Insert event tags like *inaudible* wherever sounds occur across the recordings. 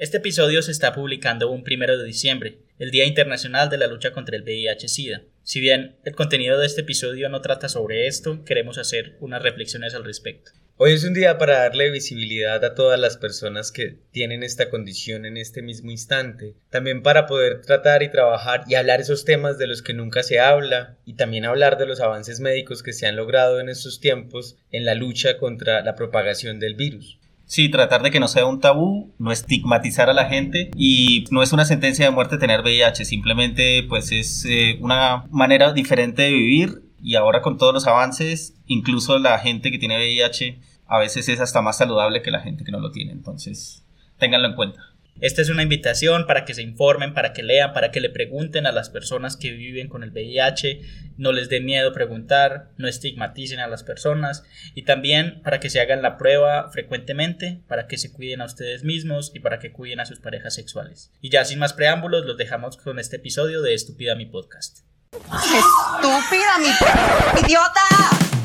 Este episodio se está publicando un primero de diciembre, el Día Internacional de la Lucha contra el VIH-Sida. Si bien el contenido de este episodio no trata sobre esto, queremos hacer unas reflexiones al respecto. Hoy es un día para darle visibilidad a todas las personas que tienen esta condición en este mismo instante, también para poder tratar y trabajar y hablar esos temas de los que nunca se habla y también hablar de los avances médicos que se han logrado en estos tiempos en la lucha contra la propagación del virus. Sí, tratar de que no sea un tabú, no estigmatizar a la gente y no es una sentencia de muerte tener VIH, simplemente pues es eh, una manera diferente de vivir y ahora con todos los avances, incluso la gente que tiene VIH a veces es hasta más saludable que la gente que no lo tiene, entonces ténganlo en cuenta. Esta es una invitación para que se informen, para que lean, para que le pregunten a las personas que viven con el VIH, no les dé miedo preguntar, no estigmaticen a las personas y también para que se hagan la prueba frecuentemente, para que se cuiden a ustedes mismos y para que cuiden a sus parejas sexuales. Y ya sin más preámbulos, los dejamos con este episodio de Estúpida mi podcast. Estúpida mi idiota.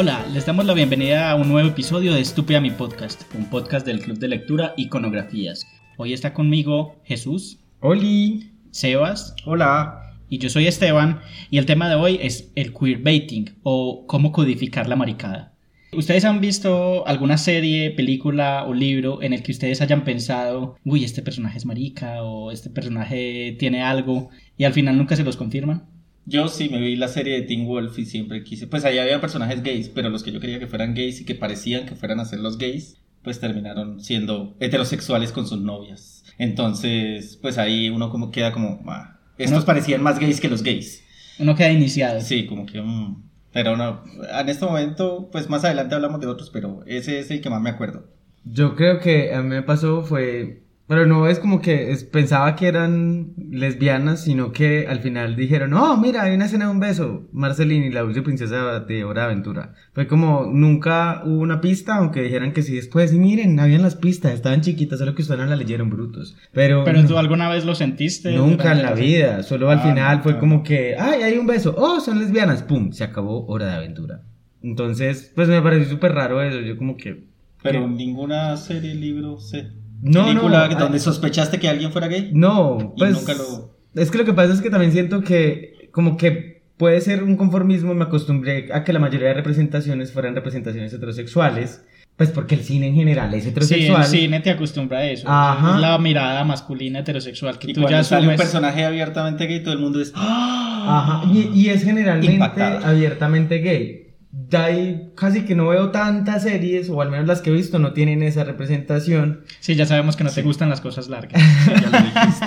Hola, les damos la bienvenida a un nuevo episodio de Estúpida mi podcast, un podcast del Club de Lectura Iconografías. Hoy está conmigo Jesús. Oli. Sebas. Hola. Y yo soy Esteban y el tema de hoy es el queerbaiting o cómo codificar la maricada. ¿Ustedes han visto alguna serie, película o libro en el que ustedes hayan pensado, uy, este personaje es marica o este personaje tiene algo y al final nunca se los confirman? Yo sí me vi la serie de Teen Wolf y siempre quise. Pues ahí había personajes gays, pero los que yo quería que fueran gays y que parecían que fueran a ser los gays, pues terminaron siendo heterosexuales con sus novias. Entonces, pues ahí uno como queda como, ah, estos parecían más gays que los gays. Uno queda iniciado. Sí, como que. Mm, pero no, en este momento, pues más adelante hablamos de otros, pero ese es el que más me acuerdo. Yo creo que a mí me pasó fue pero no es como que pensaba que eran lesbianas, sino que al final dijeron, oh, mira, hay una escena de un beso, Marceline y la dulce princesa de Hora de Aventura. Fue como, nunca hubo una pista, aunque dijeran que sí después, y miren, habían las pistas, estaban chiquitas, solo que ustedes no la leyeron brutos. Pero, ¿Pero tú alguna vez lo sentiste? Nunca en la vida, solo al ah, final fue como que, ay, hay un beso, oh, son lesbianas, pum, se acabó Hora de Aventura. Entonces, pues me pareció súper raro eso, yo como que... Pero ninguna serie, libro, sé no, película no, donde sospechaste que alguien fuera gay? No, pues. nunca lo... Es que lo que pasa es que también siento que, como que puede ser un conformismo, me acostumbré a que la mayoría de representaciones fueran representaciones heterosexuales. Pues porque el cine en general es heterosexual. Sí, el cine te acostumbra a eso. Ajá. la mirada masculina heterosexual que y tú ya sale un personaje abiertamente gay, todo el mundo es. Ajá. Y, y es generalmente abiertamente gay hay casi que no veo tantas series, o al menos las que he visto no tienen esa representación. Sí, ya sabemos que no te gustan las cosas largas. *laughs* ya lo dijiste.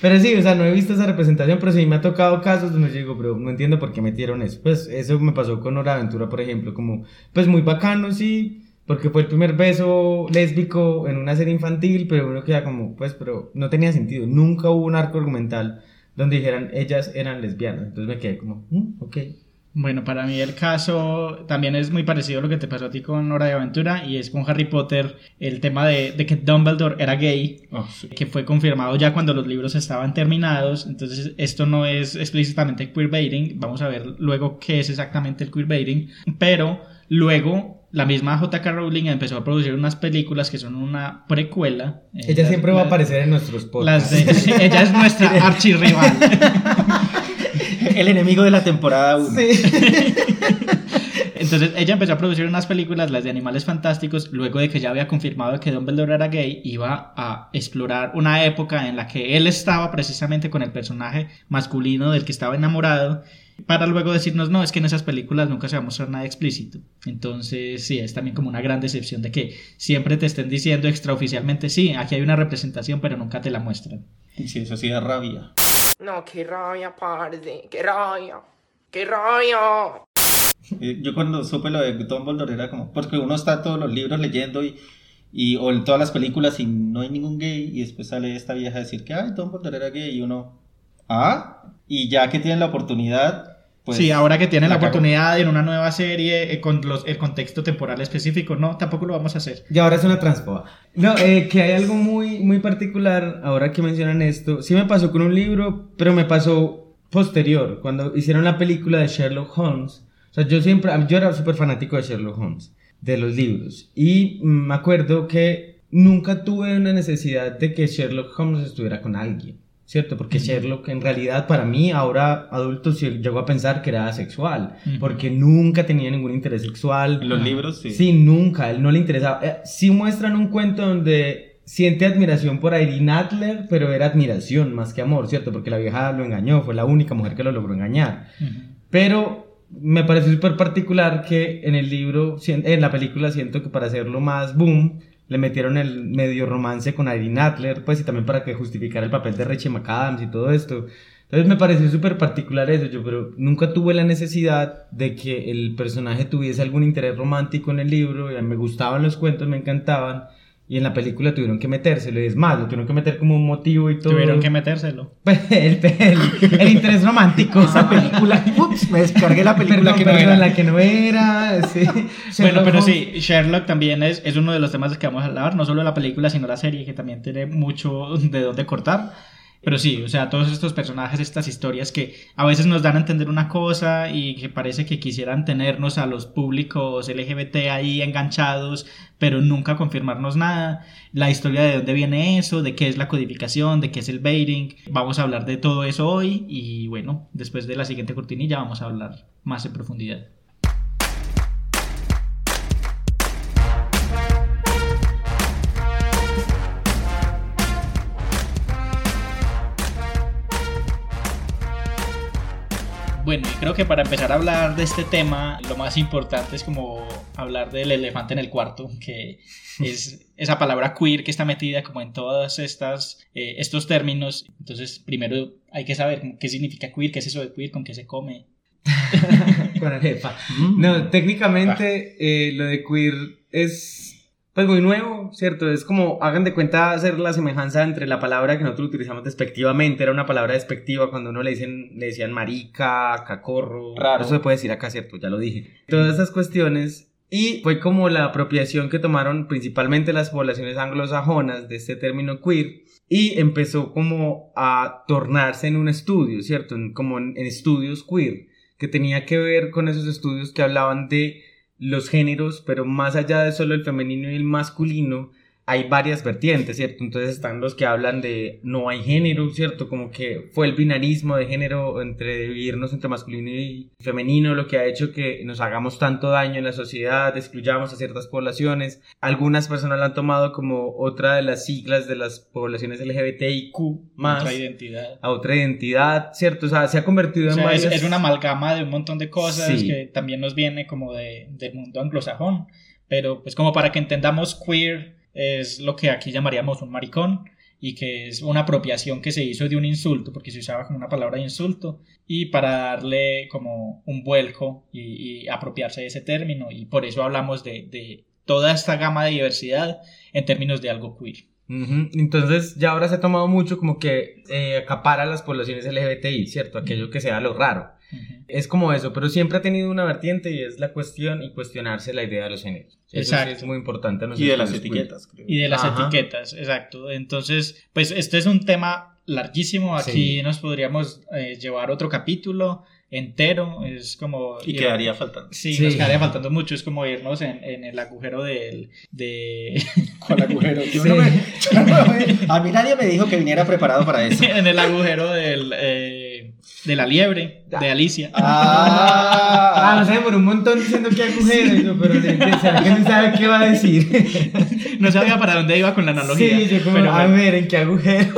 pero sí, o sea, no he visto esa representación, pero sí me ha tocado casos donde yo digo, pero no entiendo por qué metieron eso. Pues eso me pasó con Hora Aventura, por ejemplo, como, pues muy bacano, sí, porque fue el primer beso lésbico en una serie infantil, pero uno queda como, pues, pero no tenía sentido. Nunca hubo un arco argumental donde dijeran ellas eran lesbianas. Entonces me quedé como, mm, ok. Bueno, para mí el caso también es muy parecido a lo que te pasó a ti con Hora de Aventura y es con Harry Potter el tema de, que Dumbledore era gay, oh, que fue confirmado ya cuando los libros estaban terminados, entonces esto no es explícitamente queerbaiting, vamos a ver luego qué es exactamente el queerbaiting, pero luego la misma J.K. Rowling empezó a producir unas películas que son una precuela. Ella siempre va a aparecer en nuestros podcasts. *laughs* ella es nuestra *laughs* archirrival. El enemigo de la temporada 1. *laughs* Entonces ella empezó a producir unas películas, las de Animales Fantásticos, luego de que ya había confirmado que Dumbledore era gay, iba a explorar una época en la que él estaba precisamente con el personaje masculino del que estaba enamorado, para luego decirnos, no, es que en esas películas nunca se va a mostrar nada explícito. Entonces, sí, es también como una gran decepción de que siempre te estén diciendo extraoficialmente, sí, aquí hay una representación, pero nunca te la muestran. Sí, eso sí da rabia. No, qué rabia, parce, qué rabia, qué rabia. Yo cuando supe lo de Dumbledore era como, porque uno está todos los libros leyendo y, y o en todas las películas y no hay ningún gay y después sale esta vieja a decir que, ay, Dumbledore era gay y uno, ah, y ya que tienen la oportunidad, pues, sí, ahora que tienen la, oportunidad en una nueva serie eh, con los, el contexto temporal específico, no, tampoco lo vamos a hacer. Y ahora es una transfoba. No, eh, que hay algo muy, muy particular ahora que mencionan esto. Sí me pasó con un libro, pero me pasó posterior, cuando hicieron la película de Sherlock Holmes. O sea, yo siempre, yo era súper fanático de Sherlock Holmes, de los libros. Y me acuerdo que nunca tuve una necesidad de que Sherlock Holmes estuviera con alguien. ¿Cierto? Porque Sherlock en realidad para mí, ahora adulto, llegó a pensar que era asexual, porque nunca tenía ningún interés sexual. En los libros, sí. Sí, nunca, él no le interesaba. Eh, sí muestran un cuento donde siente admiración por Irene Adler, pero era admiración más que amor, ¿cierto? Porque la vieja lo engañó, fue la única mujer que lo logró engañar. Pero me parece súper particular que en el libro, en la película siento que para hacerlo más boom, le metieron el medio romance con Irene Adler, pues y también para que justificara el papel de Rachel McAdams y todo esto. Entonces me pareció súper particular eso, yo, pero nunca tuve la necesidad de que el personaje tuviese algún interés romántico en el libro, me gustaban los cuentos, me encantaban, y en la película tuvieron que metérselo, y es más, lo tuvieron que meter como un motivo y todo. Tuvieron que metérselo. *laughs* el, el, el *laughs* interés romántico. Esa película, *laughs* ups, me descargué la película que, no era. la que no era. Sí. bueno, pero sí, Sherlock también es, es uno de los temas de que vamos a hablar, no solo la película, sino la serie, que también tiene mucho de dónde cortar. Pero sí, o sea, todos estos personajes, estas historias que a veces nos dan a entender una cosa y que parece que quisieran tenernos a los públicos LGBT ahí enganchados, pero nunca confirmarnos nada. La historia de dónde viene eso, de qué es la codificación, de qué es el baiting. Vamos a hablar de todo eso hoy y bueno, después de la siguiente cortinilla vamos a hablar más en profundidad. Bueno, creo que para empezar a hablar de este tema, lo más importante es como hablar del elefante en el cuarto, que *laughs* es esa palabra queer que está metida como en todos estas, eh, estos términos. Entonces, primero hay que saber qué significa queer, qué es eso de queer, con qué se come. *laughs* con arepa. No, técnicamente eh, lo de queer es pues muy nuevo, ¿cierto? Es como, hagan de cuenta hacer la semejanza entre la palabra que nosotros utilizamos despectivamente, era una palabra despectiva cuando uno le, dicen, le decían marica, cacorro, Raro. eso se puede decir acá, ¿cierto? Ya lo dije. Todas esas cuestiones y fue como la apropiación que tomaron principalmente las poblaciones anglosajonas de este término queer y empezó como a tornarse en un estudio, ¿cierto? como en estudios queer, que tenía que ver con esos estudios que hablaban de los géneros, pero más allá de solo el femenino y el masculino, hay varias vertientes, ¿cierto? Entonces están los que hablan de no hay género, ¿cierto? Como que fue el binarismo de género entre dividirnos entre masculino y femenino lo que ha hecho que nos hagamos tanto daño en la sociedad, excluyamos a ciertas poblaciones. Algunas personas la han tomado como otra de las siglas de las poblaciones LGBTIQ más. Otra identidad. A otra identidad, ¿cierto? O sea, se ha convertido en varias... es, una amalgama de un montón de cosas que también nos viene como de, del mundo anglosajón. Pero pues como para que entendamos queer es lo que aquí llamaríamos un maricón y que es una apropiación que se hizo de un insulto, porque se usaba como una palabra de insulto, y para darle como un vuelco y, apropiarse de ese término, y por eso hablamos de, toda esta gama de diversidad en términos de algo queer. Entonces ya ahora se ha tomado mucho como que eh, acapara las poblaciones LGBTI, ¿cierto? Aquello que sea lo raro. Es como eso, pero siempre ha tenido una vertiente y es la cuestión y cuestionarse la idea de los géneros. Eso es muy importante. y de las etiquetas, creo. Y de las etiquetas, exacto. Entonces, pues este es un tema larguísimo. Aquí nos podríamos eh, llevar otro capítulo entero, es como... Y quedaría faltando. Sí, nos quedaría faltando mucho, es como irnos en, en el agujero del... De... *laughs* ¿Cuál agujero? *laughs* a mí nadie me dijo que viniera preparado para eso. *laughs* en el agujero del... Eh, de la liebre, de Alicia. Ah, ah no sé, por un montón diciendo que agujero, pero ¿será que no sabe qué va a decir? no sabía para dónde iba con la analogía. Sí, yo como, pero, a ver, ¿en qué agujero?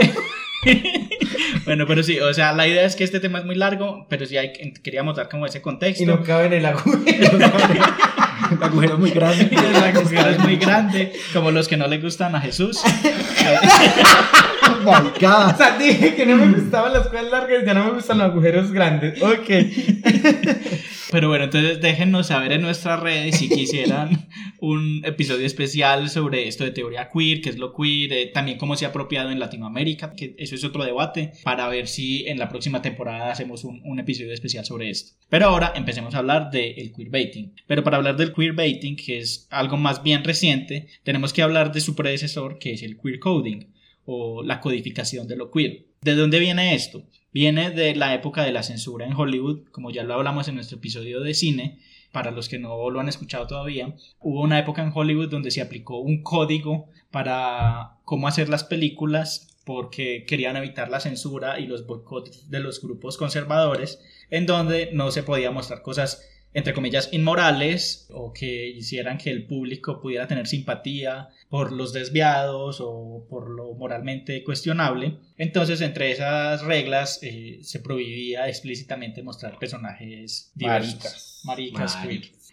Bueno, pero sí, o sea, la idea es que este tema es muy largo, pero sí hay, queríamos dar como ese contexto. Y no cabe en el agujero. *laughs* el agujero es muy grande. El agujero es muy grande, como los que no le gustan a Jesús. *laughs* my God. *laughs* O sea, dije que no me gustaban las cosas largas, ya no me gustan los agujeros grandes. Ok. *laughs* Pero bueno, entonces déjenos saber en nuestras redes si quisieran un episodio especial sobre esto de teoría queer, qué es lo queer, eh, también cómo se ha apropiado en Latinoamérica, que eso es otro debate, para ver si en la próxima temporada hacemos un, un episodio especial sobre esto. Pero ahora empecemos a hablar del queerbaiting. Pero para hablar del queerbaiting, que es algo más bien reciente, tenemos que hablar de su predecesor, que es el queer coding o la codificación de lo queer. ¿De dónde viene esto? Viene de la época de la censura en Hollywood, como ya lo hablamos en nuestro episodio de cine, para los que no lo han escuchado todavía, hubo una época en Hollywood donde se aplicó un código para cómo hacer las películas porque querían evitar la censura y los boicots de los grupos conservadores, en donde no se podía mostrar cosas entre comillas, inmorales o que hicieran que el público pudiera tener simpatía por los desviados o por lo moralmente cuestionable. Entonces, entre esas reglas eh, se prohibía explícitamente mostrar personajes diversos. Maricas. Maricas,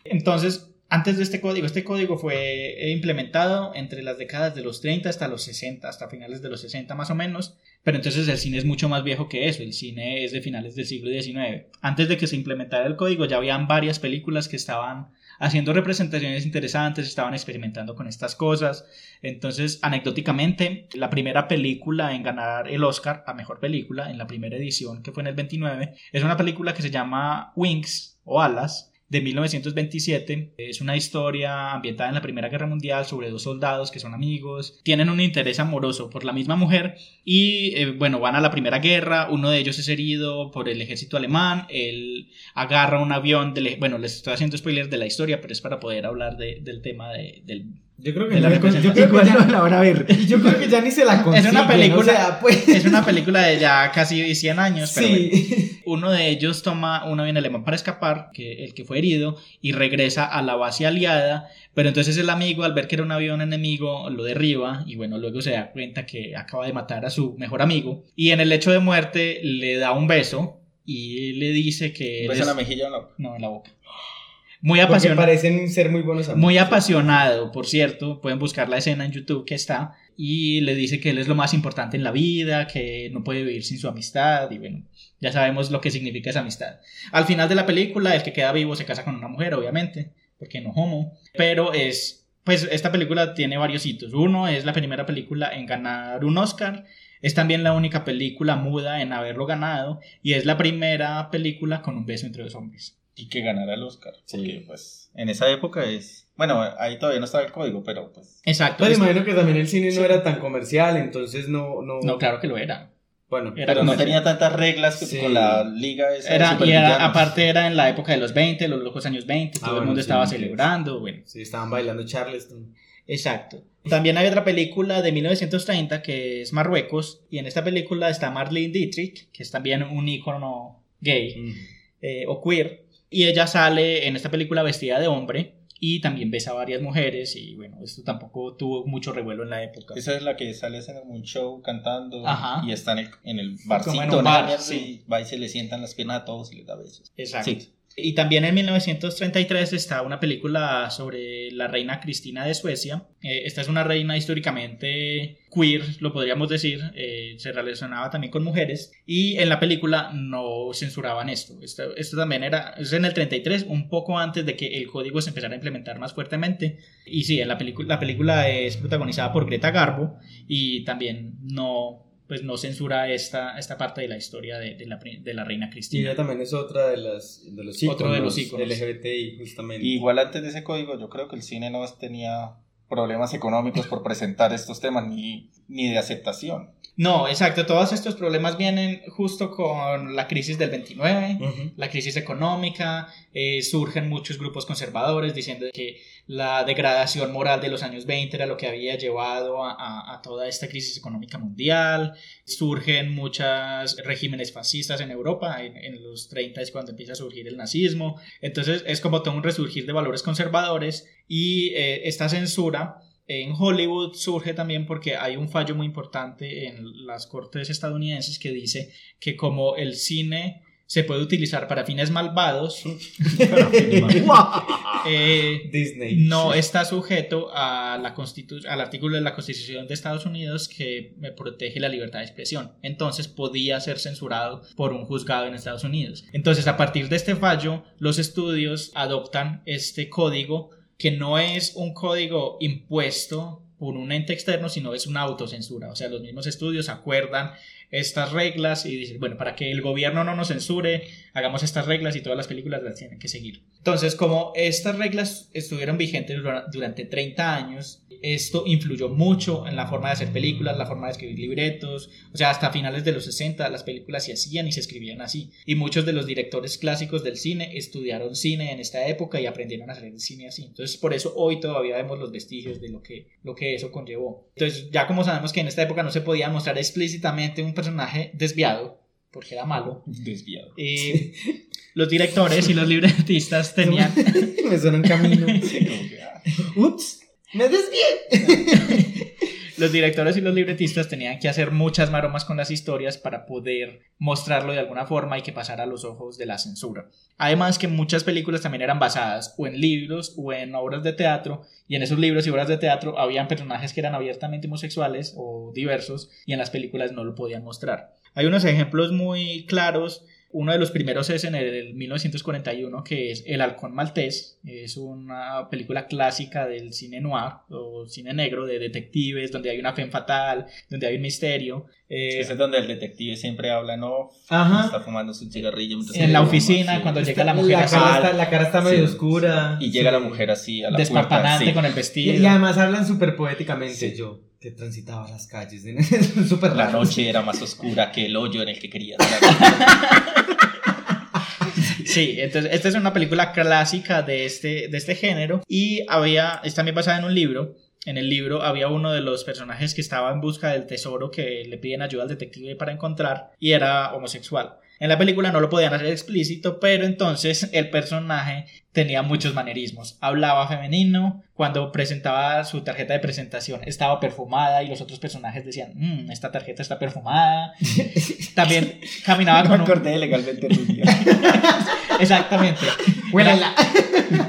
Entonces, antes de este código, este código fue implementado entre las décadas de los 30 hasta los 60, hasta finales de los 60 más o menos, pero entonces el cine es mucho más viejo que eso, el cine es de finales del siglo XIX. Antes de que se implementara el código ya habían varias películas que estaban haciendo representaciones interesantes, estaban experimentando con estas cosas. Entonces, anecdóticamente, la primera película en ganar el Oscar a Mejor Película, en la primera edición, que fue en el 29, es una película que se llama Wings o Alas, de 1927. Es una historia ambientada en la Primera Guerra Mundial sobre dos soldados que son amigos, tienen un interés amoroso por la misma mujer y eh, bueno, van a la Primera Guerra, uno de ellos es herido por el ejército alemán, él agarra un avión, de, bueno, les estoy haciendo spoilers de la historia, pero es para poder hablar del tema del yo creo que, la yo creo que ya, *laughs* la van a ver. *laughs* Yo creo que ya ni se la consiguen, Es una película, pues. es una película de ya casi 100 años, pero sí. Uno de ellos toma un avión alemán para escapar, que el que fue herido, y regresa a la base aliada, pero entonces el amigo al ver que era un avión enemigo lo derriba y bueno, luego se da cuenta que acaba de matar a su mejor amigo y en el hecho de muerte le da un beso y le dice que... ¿Un beso en la mejilla o no? No, en la boca. Muy apasionado. parecen ser muy buenos amigos. Muy apasionado, por cierto. Pueden buscar la escena en YouTube que está. Y le dice que él es lo más importante en la vida, que no puede vivir sin su amistad. Y bueno, ya sabemos lo que significa esa amistad. Al final de la película, el que queda vivo se casa con una mujer, obviamente, porque no homo. Pero es. Pues esta película tiene varios hitos. Uno es la primera película en ganar un Oscar. Es también la única película muda en haberlo ganado. Y es la primera película con un beso entre dos hombres y que ganara el Oscar. Sí. pues en esa época es... Bueno, ahí todavía no estaba el código, pero pues... Exacto. Pues imagino que también el cine no era tan comercial, entonces no... No, no claro que lo era. Bueno, pero no tenía tantas reglas con la liga esa era, y aparte era en la época de los 20, los locos años 20, todo ah, el mundo estaba celebrando, bueno. Sí, estaban bailando Charleston. Exacto. También hay otra película de 1930 que es Marruecos, y en esta película está Marlene Dietrich, que es también un ícono gay eh, o queer, y ella sale en esta película vestida de hombre y también besa a varias mujeres y bueno, esto tampoco tuvo mucho revuelo en la época. Esa es la que sale en un show cantando y está en el, en el barcito en bar, y va y se le sientan las piernas a todos y les da besos. Exacto. Y también en 1933 está una película sobre la reina Cristina de Suecia. Eh, esta es una reina históricamente queer, lo podríamos decir, eh, se relacionaba también con mujeres y en la película no censuraban esto. esto. también era, es en el 33, un poco antes de que el código se empezara a implementar más fuertemente. Y sí, en la, la película es protagonizada por Greta Garbo y también no pues no censura esta, esta parte de la historia de, de, la, de la, reina Cristina. Y ella también es otra de, las, de los íconos, Otro de los LGBTI, justamente. igual antes de ese código, yo creo que el cine no tenía problemas económicos por presentar estos temas ni, ni de aceptación. No, exacto. Todos estos problemas vienen justo con la crisis del 29, la crisis económica. Eh, surgen muchos grupos conservadores diciendo que la degradación moral de los años 20 era lo que había llevado a, toda esta crisis económica mundial. Surgen muchos regímenes fascistas en Europa. En, los 30 es cuando empieza a surgir el nazismo. Entonces es como todo un resurgir de valores conservadores y eh, esta censura en Hollywood surge también porque hay un fallo muy importante en las cortes estadounidenses que dice que como el cine se puede utilizar para fines malvados, *laughs* *laughs* eh, Disney. no está sujeto a la al artículo de la Constitución de Estados Unidos que protege la libertad de expresión. Entonces podía ser censurado por un juzgado en Estados Unidos. Entonces a partir de este fallo, los estudios adoptan este código que no es un código impuesto por un ente externo, sino es una autocensura. O sea, los mismos estudios acuerdan estas reglas y dicen, bueno, para que el gobierno no nos censure, hagamos estas reglas y todas las películas las tienen que seguir. Entonces, como estas reglas estuvieron vigentes durante 30 años, esto influyó mucho en la forma de hacer películas, la forma de escribir libretos, o sea, hasta finales de los 60 las películas se hacían y se escribían así. Y muchos de los directores clásicos del cine estudiaron cine en esta época y aprendieron a hacer el cine así. Entonces, por eso hoy todavía vemos los vestigios de lo que, lo que eso conllevó. Entonces, ya como sabemos que en esta época no se podía mostrar explícitamente un personaje desviado, porque era malo, Desviado. eh, *laughs* los directores y los libretistas tenían... *laughs* me suena un camino. Ups, me desvié. *laughs* los directores y los libretistas tenían que hacer muchas maromas con las historias para poder mostrarlo de alguna forma y que pasara a los ojos de la censura. Además que muchas películas también eran basadas o en libros o en obras de teatro y en esos libros y obras de teatro habían personajes que eran abiertamente homosexuales o diversos y en las películas no lo podían mostrar. Hay unos ejemplos muy claros uno de los primeros es en el 1941, que es El Halcón Maltés. Es una película clásica del cine noir o cine negro de detectives, donde hay una fe fatal, donde hay un misterio. Eh, Ese es donde el detective siempre habla, ¿no? Ajá. Está fumando su cigarrillo. en la oficina, sí. cuando llega la mujer la, así, cara está, la cara está medio Sí. oscura. Y llega la mujer así a la puerta. desparpanante sí. con el Y, vestido. y además hablan súper poéticamente. Sí. Yo, que transitaba las calles. Es *laughs* súper La raro. noche era más oscura que el hoyo en el que quería estar. *laughs* Sí, entonces esta es una película clásica de este, de este género y había, es también basada en un libro. En el libro había uno de los personajes que estaba en busca del tesoro que le piden ayuda al detective para encontrar y era homosexual. En la película no lo podían hacer explícito, pero entonces el personaje tenía muchos manerismos. Hablaba femenino, cuando presentaba su tarjeta de presentación estaba perfumada y los otros personajes decían, "Mm, esta tarjeta está perfumada. *laughs* También caminaba Me con un... acordé de legalmente. *laughs* Exactamente. Huélala.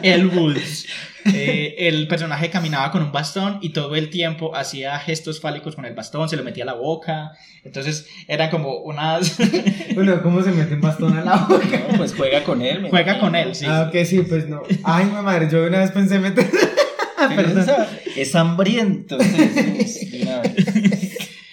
El Woods. Eh, el personaje caminaba con un bastón y todo el tiempo hacía gestos fálicos con el bastón, se lo metía a la boca. Entonces eran como unas. *laughs* Bueno, *laughs* ¿cómo se mete un bastón a la boca? No, pues juega con él. Juega imagino. con él, sí. Ah, ok, sí, pues no. Ay, mi madre, yo una vez pensé meter. *laughs* Pero esa- es hambriento.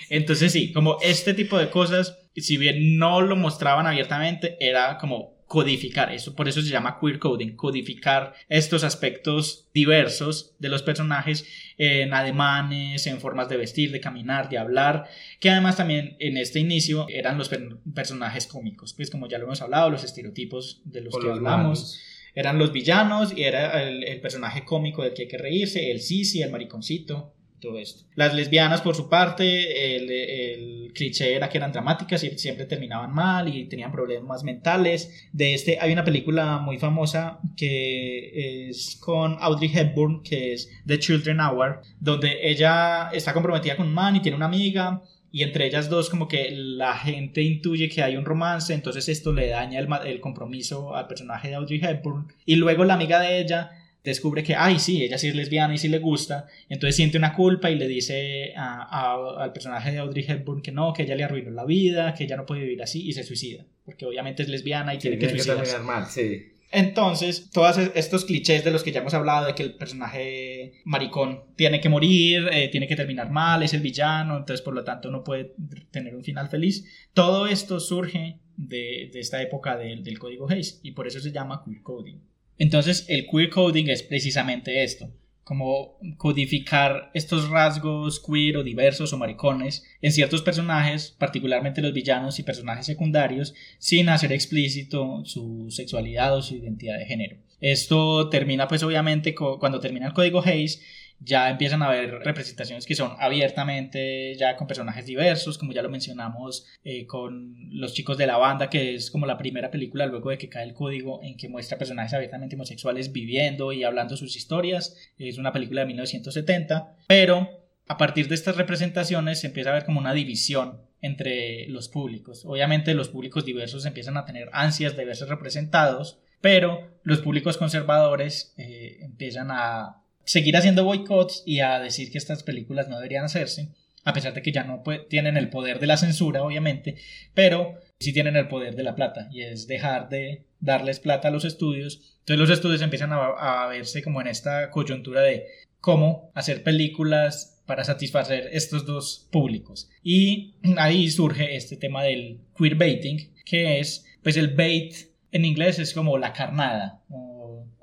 Entonces sí, como este tipo de cosas, si bien no lo mostraban abiertamente, era como codificar eso, por eso se llama queer coding, codificar estos aspectos diversos de los personajes en ademanes, en formas de vestir, de caminar, de hablar, que además también en este inicio eran los per- personajes cómicos, pues como ya lo hemos hablado, los estereotipos de los O que los hablamos. eran los villanos y era el, el personaje cómico del que hay que reírse, el sisi, el mariconcito, esto. Las lesbianas, por su parte, el, el cliché era que eran dramáticas y siempre terminaban mal y tenían problemas mentales. De este hay una película muy famosa que es con Audrey Hepburn, que es The Children Hour, donde ella está comprometida con un man y tiene una amiga y entre ellas dos como que la gente intuye que hay un romance, entonces esto le daña el, el compromiso al personaje de Audrey Hepburn y luego la amiga de ella descubre que, ay, sí, ella sí es lesbiana y sí le gusta, entonces siente una culpa y le dice a- a- al personaje de Audrey Hepburn que no, que ella le arruinó la vida, que ella no puede vivir así y se suicida, porque obviamente es lesbiana y tiene que suicidarse. terminar mal, sí. Entonces, todos es- estos clichés de los que ya hemos hablado, de que el personaje maricón tiene que morir, eh, tiene que terminar mal, es el villano, entonces por lo tanto no puede tener un final feliz, todo esto surge de, de esta época del, del código Hayes y por eso se llama queer coding. Entonces, el queer coding es precisamente esto, como codificar estos rasgos queer o diversos o maricones en ciertos personajes, particularmente los villanos y personajes secundarios, sin hacer explícito su sexualidad o su identidad de género. Esto termina pues obviamente cuando termina el código Hayes ya empiezan a haber representaciones que son abiertamente ya con personajes diversos, como ya lo mencionamos eh, con Los chicos de la banda, que es como la primera película luego de que cae el código en que muestra personajes abiertamente homosexuales viviendo y hablando sus historias. Es una película de 1970, pero a partir de estas representaciones se empieza a ver como una división entre los públicos. Obviamente los públicos diversos empiezan a tener ansias de verse representados, pero los públicos conservadores eh, empiezan a seguir haciendo boicots y a decir que estas películas no deberían hacerse, a pesar de que ya no tienen el poder de la censura, obviamente, pero sí tienen el poder de la plata, y es dejar de darles plata a los estudios. Entonces los estudios empiezan a, verse como en esta coyuntura de cómo hacer películas para satisfacer estos dos públicos. Y ahí surge este tema del queerbaiting, que es, pues el bait en inglés es como la carnada,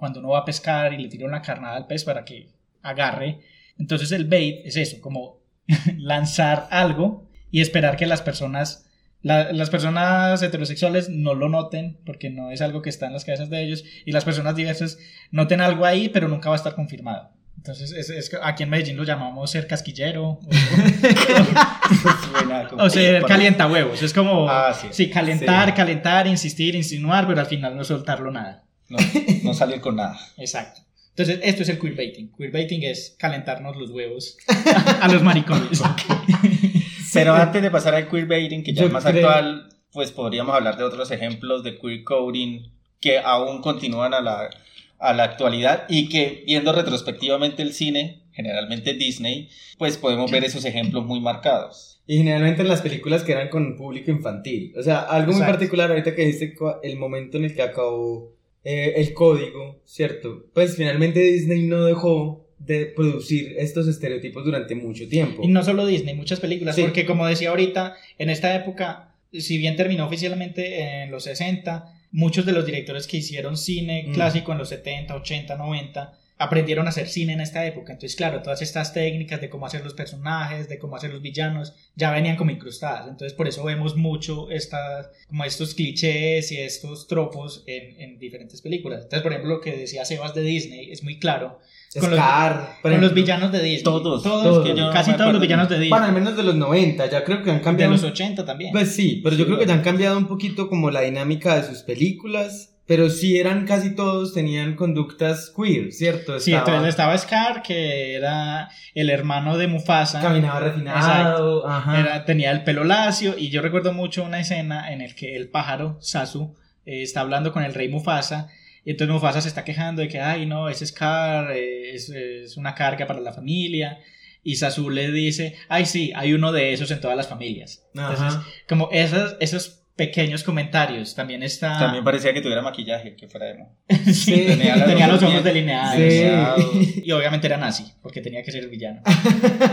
cuando uno va a pescar y le tira una carnada al pez para que agarre. Entonces el bait es eso, como *laughs* lanzar algo y esperar que las personas la- las personas heterosexuales no lo noten porque no es algo que está en las cabezas de ellos y las personas diversas noten algo ahí pero nunca va a estar confirmado. Entonces es, es aquí en Medellín lo llamamos ser casquillero o, *laughs* o ser calienta huevos. Es como Ah, sí. sí, calentar, Sí. calentar, insistir, insinuar, pero al final no soltarlo nada. No, no salir con nada. Exacto. Entonces, esto es el queerbaiting. Queerbaiting es calentarnos los huevos a los maricones. *laughs* Pero antes de pasar al queerbaiting, que ya Yo es más creo- actual, pues podríamos hablar de otros ejemplos de queer coding que aún continúan a la, a la actualidad y que viendo retrospectivamente el cine, generalmente Disney, pues podemos ver esos ejemplos muy marcados. Y generalmente en las películas que eran con público infantil. O sea, algo muy particular ahorita que dijiste el momento en el que acabó eh, el código, ¿cierto? Pues finalmente Disney no dejó de producir estos estereotipos durante mucho tiempo. Y no solo Disney, muchas películas, Sí. porque como decía ahorita, en esta época, si bien terminó oficialmente en los 60, muchos de los directores que hicieron cine Mm. clásico en los 70, 80, 90, aprendieron a hacer cine en esta época. Entonces, claro, todas estas técnicas de cómo hacer los personajes, de cómo hacer los villanos, ya venían como incrustadas. Entonces, por eso vemos mucho estas, como estos clichés y estos tropos en, en diferentes películas. Entonces, por ejemplo, lo que decía Sebas de Disney es muy claro. Con los- Scar, por Con los villanos de Disney. Todos, todos, todos. que yo casi todos los villanos de Disney. Bueno, al menos de los 90, ya creo que han de cambiado. los 80 también. Pues sí, pero yo Sí, creo que ya han cambiado un poquito como la dinámica de sus películas, pero sí eran casi todos, tenían conductas queer, ¿cierto? sí, Estaba- entonces estaba Scar, que era el hermano de Mufasa. Caminaba refinado, ajá. Era- tenía el pelo lacio y yo recuerdo mucho una escena en el que el pájaro, Sasu, eh, está hablando con el rey Mufasa y entonces Mufasa se está quejando de que, ay, no, ese Scar eh, es, es una carga para la familia. Y Sasu le dice, ay, sí, hay uno de esos en todas las familias. Entonces, Ajá. como esos, esos pequeños comentarios, también está... También parecía que tuviera maquillaje, que fuera emo. *laughs* Sí, tenía, Tenía los los ojos delineados. Sí. Y obviamente era nazi, porque tenía que ser el villano.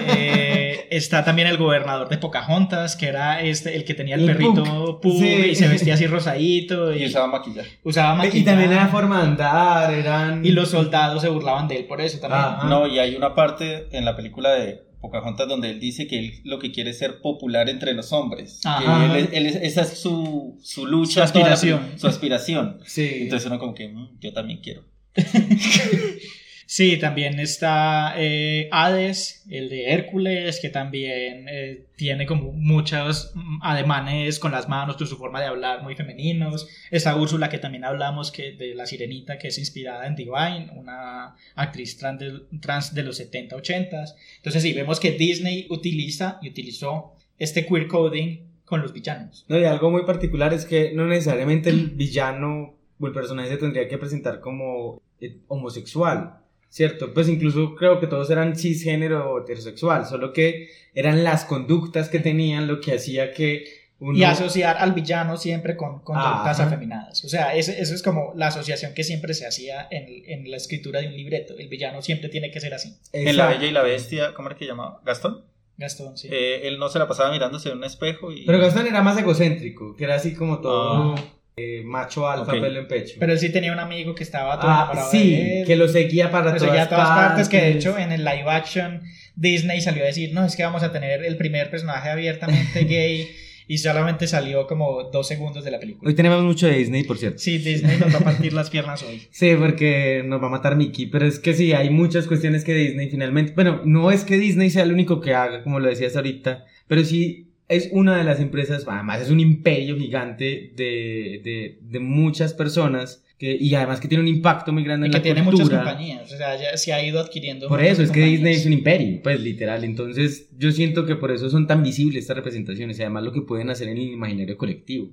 Eh, está también el gobernador de Pocahontas, que era este, el que tenía el, El perrito Pug, Sí. y se vestía así rosadito y, Y usaba maquillaje. usaba maquillaje. Y también era forma de andar, eran... Y los soldados se burlaban de él por eso también. Ajá. No, y hay una parte en la película de Pocahontas donde él dice que él lo que quiere es ser popular entre los hombres. Que él- él esa es su, su lucha, Su la aspiración. su aspiración. Sí. Entonces uno como que "Mm, yo también quiero. *laughs* Sí, también está eh, Hades, el de Hércules, que también eh, tiene como muchos mm, ademanes con las manos, con su forma de hablar muy femeninos. Está Úrsula, que también hablamos que de la sirenita, que es inspirada en Divine, una actriz trans de, trans de los 70, 80. Entonces sí, vemos que Disney utiliza y utilizó este queer coding con los villanos. No, y algo muy particular es que no necesariamente el *clears throat* villano o el personaje se tendría que presentar como eh, homosexual, ¿cierto? Pues incluso creo que todos eran cisgénero o heterosexual, solo que eran las conductas que tenían lo que hacía que uno... Y asociar al villano siempre con conductas Ajá. afeminadas. O sea, ese- eso es como la asociación que siempre se hacía en, en la escritura de un libreto. El villano siempre tiene que ser así. En La. Bella y la Bestia, ¿cómo era que llamaba? ¿Gastón? Gastón, sí. Eh, él no se la pasaba mirándose en un espejo y... Pero Gastón era más egocéntrico, que era así como todo Ah. Eh, macho alfa, pelo en pecho. Pero él sí tenía un amigo que estaba todo ah, enamorado sí, él. que lo seguía para Lo todas, seguía a todas partes, que de hecho en el live action Disney salió a decir, no, es que vamos a tener el primer personaje abiertamente *laughs* gay y solamente salió como dos segundos de la película. Hoy tenemos mucho de Disney, por cierto. Sí, Disney nos va a partir las piernas hoy. *laughs* Sí, porque nos va a matar Mickey, pero es que sí, hay muchas cuestiones que Disney finalmente, bueno, no es que Disney sea el único que haga, como lo decías ahorita, pero sí es una de las empresas, además es un imperio gigante de, de, de muchas personas que, y además que tiene un impacto muy grande Y en que la tiene muchas cultura. compañías, o sea, ya se ha ido adquiriendo. Por eso, es que. Disney es un imperio, pues literal. Entonces, yo siento que por eso son tan visibles estas representaciones y además lo que pueden hacer en el imaginario colectivo.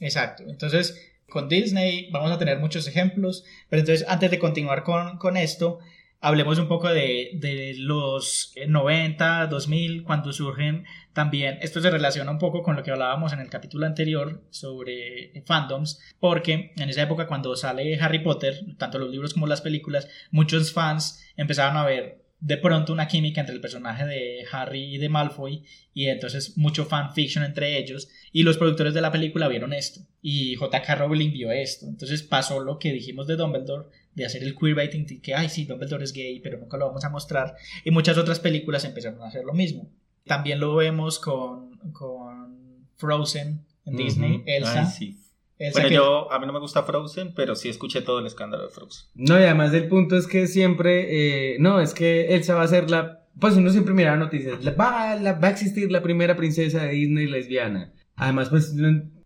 Exacto. Entonces, con Disney vamos a tener muchos ejemplos, pero entonces antes de continuar con, con esto, hablemos un poco de, de los 90, 2000, cuando surgen también, esto se relaciona un poco con lo que hablábamos en el capítulo anterior sobre fandoms, porque en esa época cuando sale Harry Potter, tanto los libros como las películas, muchos fans empezaron a ver de pronto una química entre el personaje de Harry y de Malfoy y entonces mucho fanfiction entre ellos y los productores de la película vieron esto y J.K. Rowling vio esto entonces pasó lo que dijimos de Dumbledore de hacer el queerbaiting, que, ay, sí, Dumbledore es gay, pero nunca lo vamos a mostrar. Y muchas otras películas empezaron a hacer lo mismo. También lo vemos con, con Frozen en. Disney, Elsa. Ay, sí. Elsa Bueno, que- yo, a mí no me gusta Frozen, pero sí escuché todo el escándalo de Frozen. No, y además el punto es que siempre, eh, no, es que Elsa va a ser la, pues uno siempre mira noticias, la- va, la- va a existir la primera princesa de Disney lesbiana. Además, pues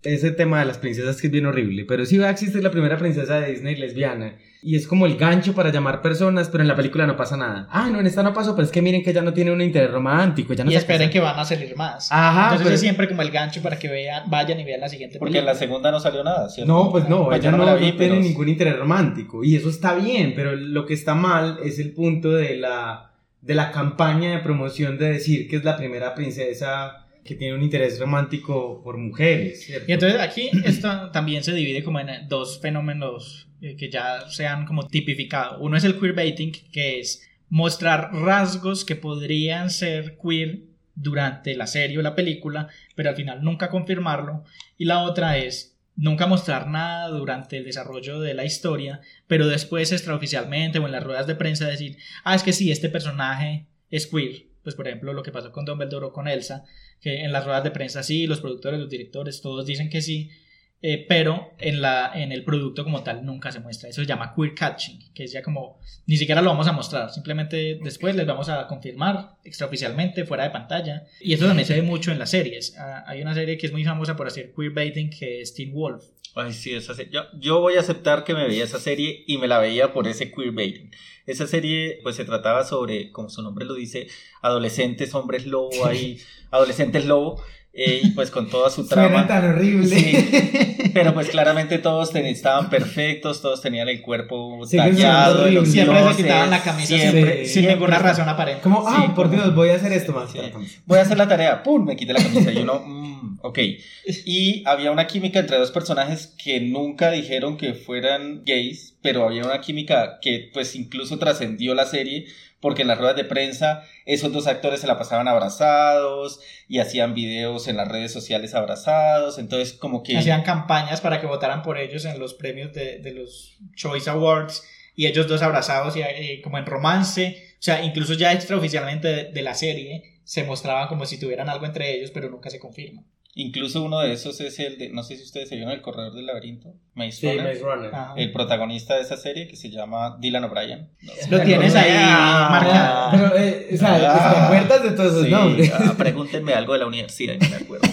ese tema de las princesas que es bien horrible, pero sí va a existir la primera princesa de Disney lesbiana. Y es como el gancho para llamar personas, pero en la película no pasa nada. Ah, no, en esta no pasó, pero es que miren que ella no tiene un interés romántico. Ya no y se esperen que van a salir más. Ajá, Entonces pero- es siempre como el gancho para que vean, vayan y vean la siguiente Porque en película. la segunda no salió nada, ¿cierto? No, pues no, Pues ella no, me la vi, no tiene pero- ningún interés romántico. Y eso está bien, pero lo que está mal es el punto de la, de la campaña de promoción de decir que es la primera princesa que tiene un interés romántico por mujeres. ¿cierto? Y entonces aquí esto también se divide como en dos fenómenos eh, que ya se han como tipificado. Uno es el queerbaiting, que es mostrar rasgos que podrían ser queer durante la serie o la película, pero al final nunca confirmarlo. Y la otra es nunca mostrar nada durante el desarrollo de la historia, pero después extraoficialmente o en las ruedas de prensa decir, ah, es que sí, este personaje es queer. Pues por ejemplo lo que pasó con Dumbledore o con Elsa, que en las ruedas de prensa sí, los productores, los directores, todos dicen que sí, eh, pero en, la, en el producto como tal nunca se muestra. Eso se llama queer catching, que es ya como, ni siquiera lo vamos a mostrar, simplemente después les vamos a confirmar extraoficialmente, fuera de pantalla. Y eso también se ve mucho en las series. Ah, hay una serie que es muy famosa por hacer queerbaiting, que es Teen Wolf. Ay, sí, esa. Yo, yo voy a aceptar que me veía esa serie y me la veía por ese queerbaiting. Esa serie, pues se trataba sobre, como su nombre lo dice, adolescentes, hombres lobo ahí, *laughs* adolescentes lobo, eh, y pues con toda su *laughs* Suena trama. tan horrible. Sí, pero pues claramente todos ten- estaban perfectos, todos tenían el cuerpo tallado, horrible. Siempre se dioses, quitaban la camisa sin- siempre, sin, siempre ninguna razón aparente. Como, ah, Sí, por como- Dios, voy a hacer esto más. Voy a hacer la tarea, ¡pum! Me quité la camisa y uno, *laughs* mm, ok. Y había una química entre dos personajes que nunca dijeron que fueran gays, pero había una química que pues incluso trascendió la serie porque en las ruedas de prensa esos dos actores se la pasaban abrazados y hacían videos en las redes sociales abrazados, entonces como que... Hacían campañas para que votaran por ellos en los premios de, de los Choice Awards y ellos dos abrazados y como en romance, o sea, incluso ya extraoficialmente de, de la serie se mostraban como si tuvieran algo entre ellos, pero nunca se confirma. Incluso uno de esos es el de, no sé si ustedes se vieron El Corredor del Laberinto, Maze Sí, Runner. Maze Runner. El protagonista de esa serie que se llama Dylan O'Brien. No sé. Lo tienes ahí Ah, marcado. Pero, eh, o sea, Ah. ¿te acuerdas de todos esos Sí, nombres? ah, pregúntenme algo de la universidad, no me acuerdo.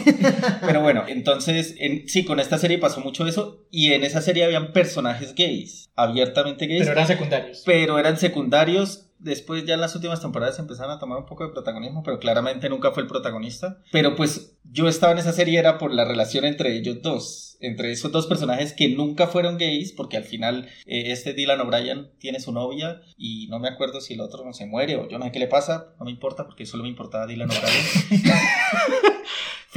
Pero bueno, entonces, en- sí, con esta serie pasó mucho eso. Y en esa serie habían personajes gays, abiertamente gays, Pero pero, eran secundarios. eran secundarios. Después ya en las últimas temporadas empezaron a tomar un poco de protagonismo, pero claramente nunca fue el protagonista. Pero pues yo estaba en esa serie era por la relación entre ellos dos, entre esos dos personajes que nunca fueron gays, porque al final eh, este Dylan O'Brien tiene su novia y no me acuerdo si el otro no se muere o yo no sé qué le pasa, no me importa porque solo me importaba Dylan O'Brien. *laughs*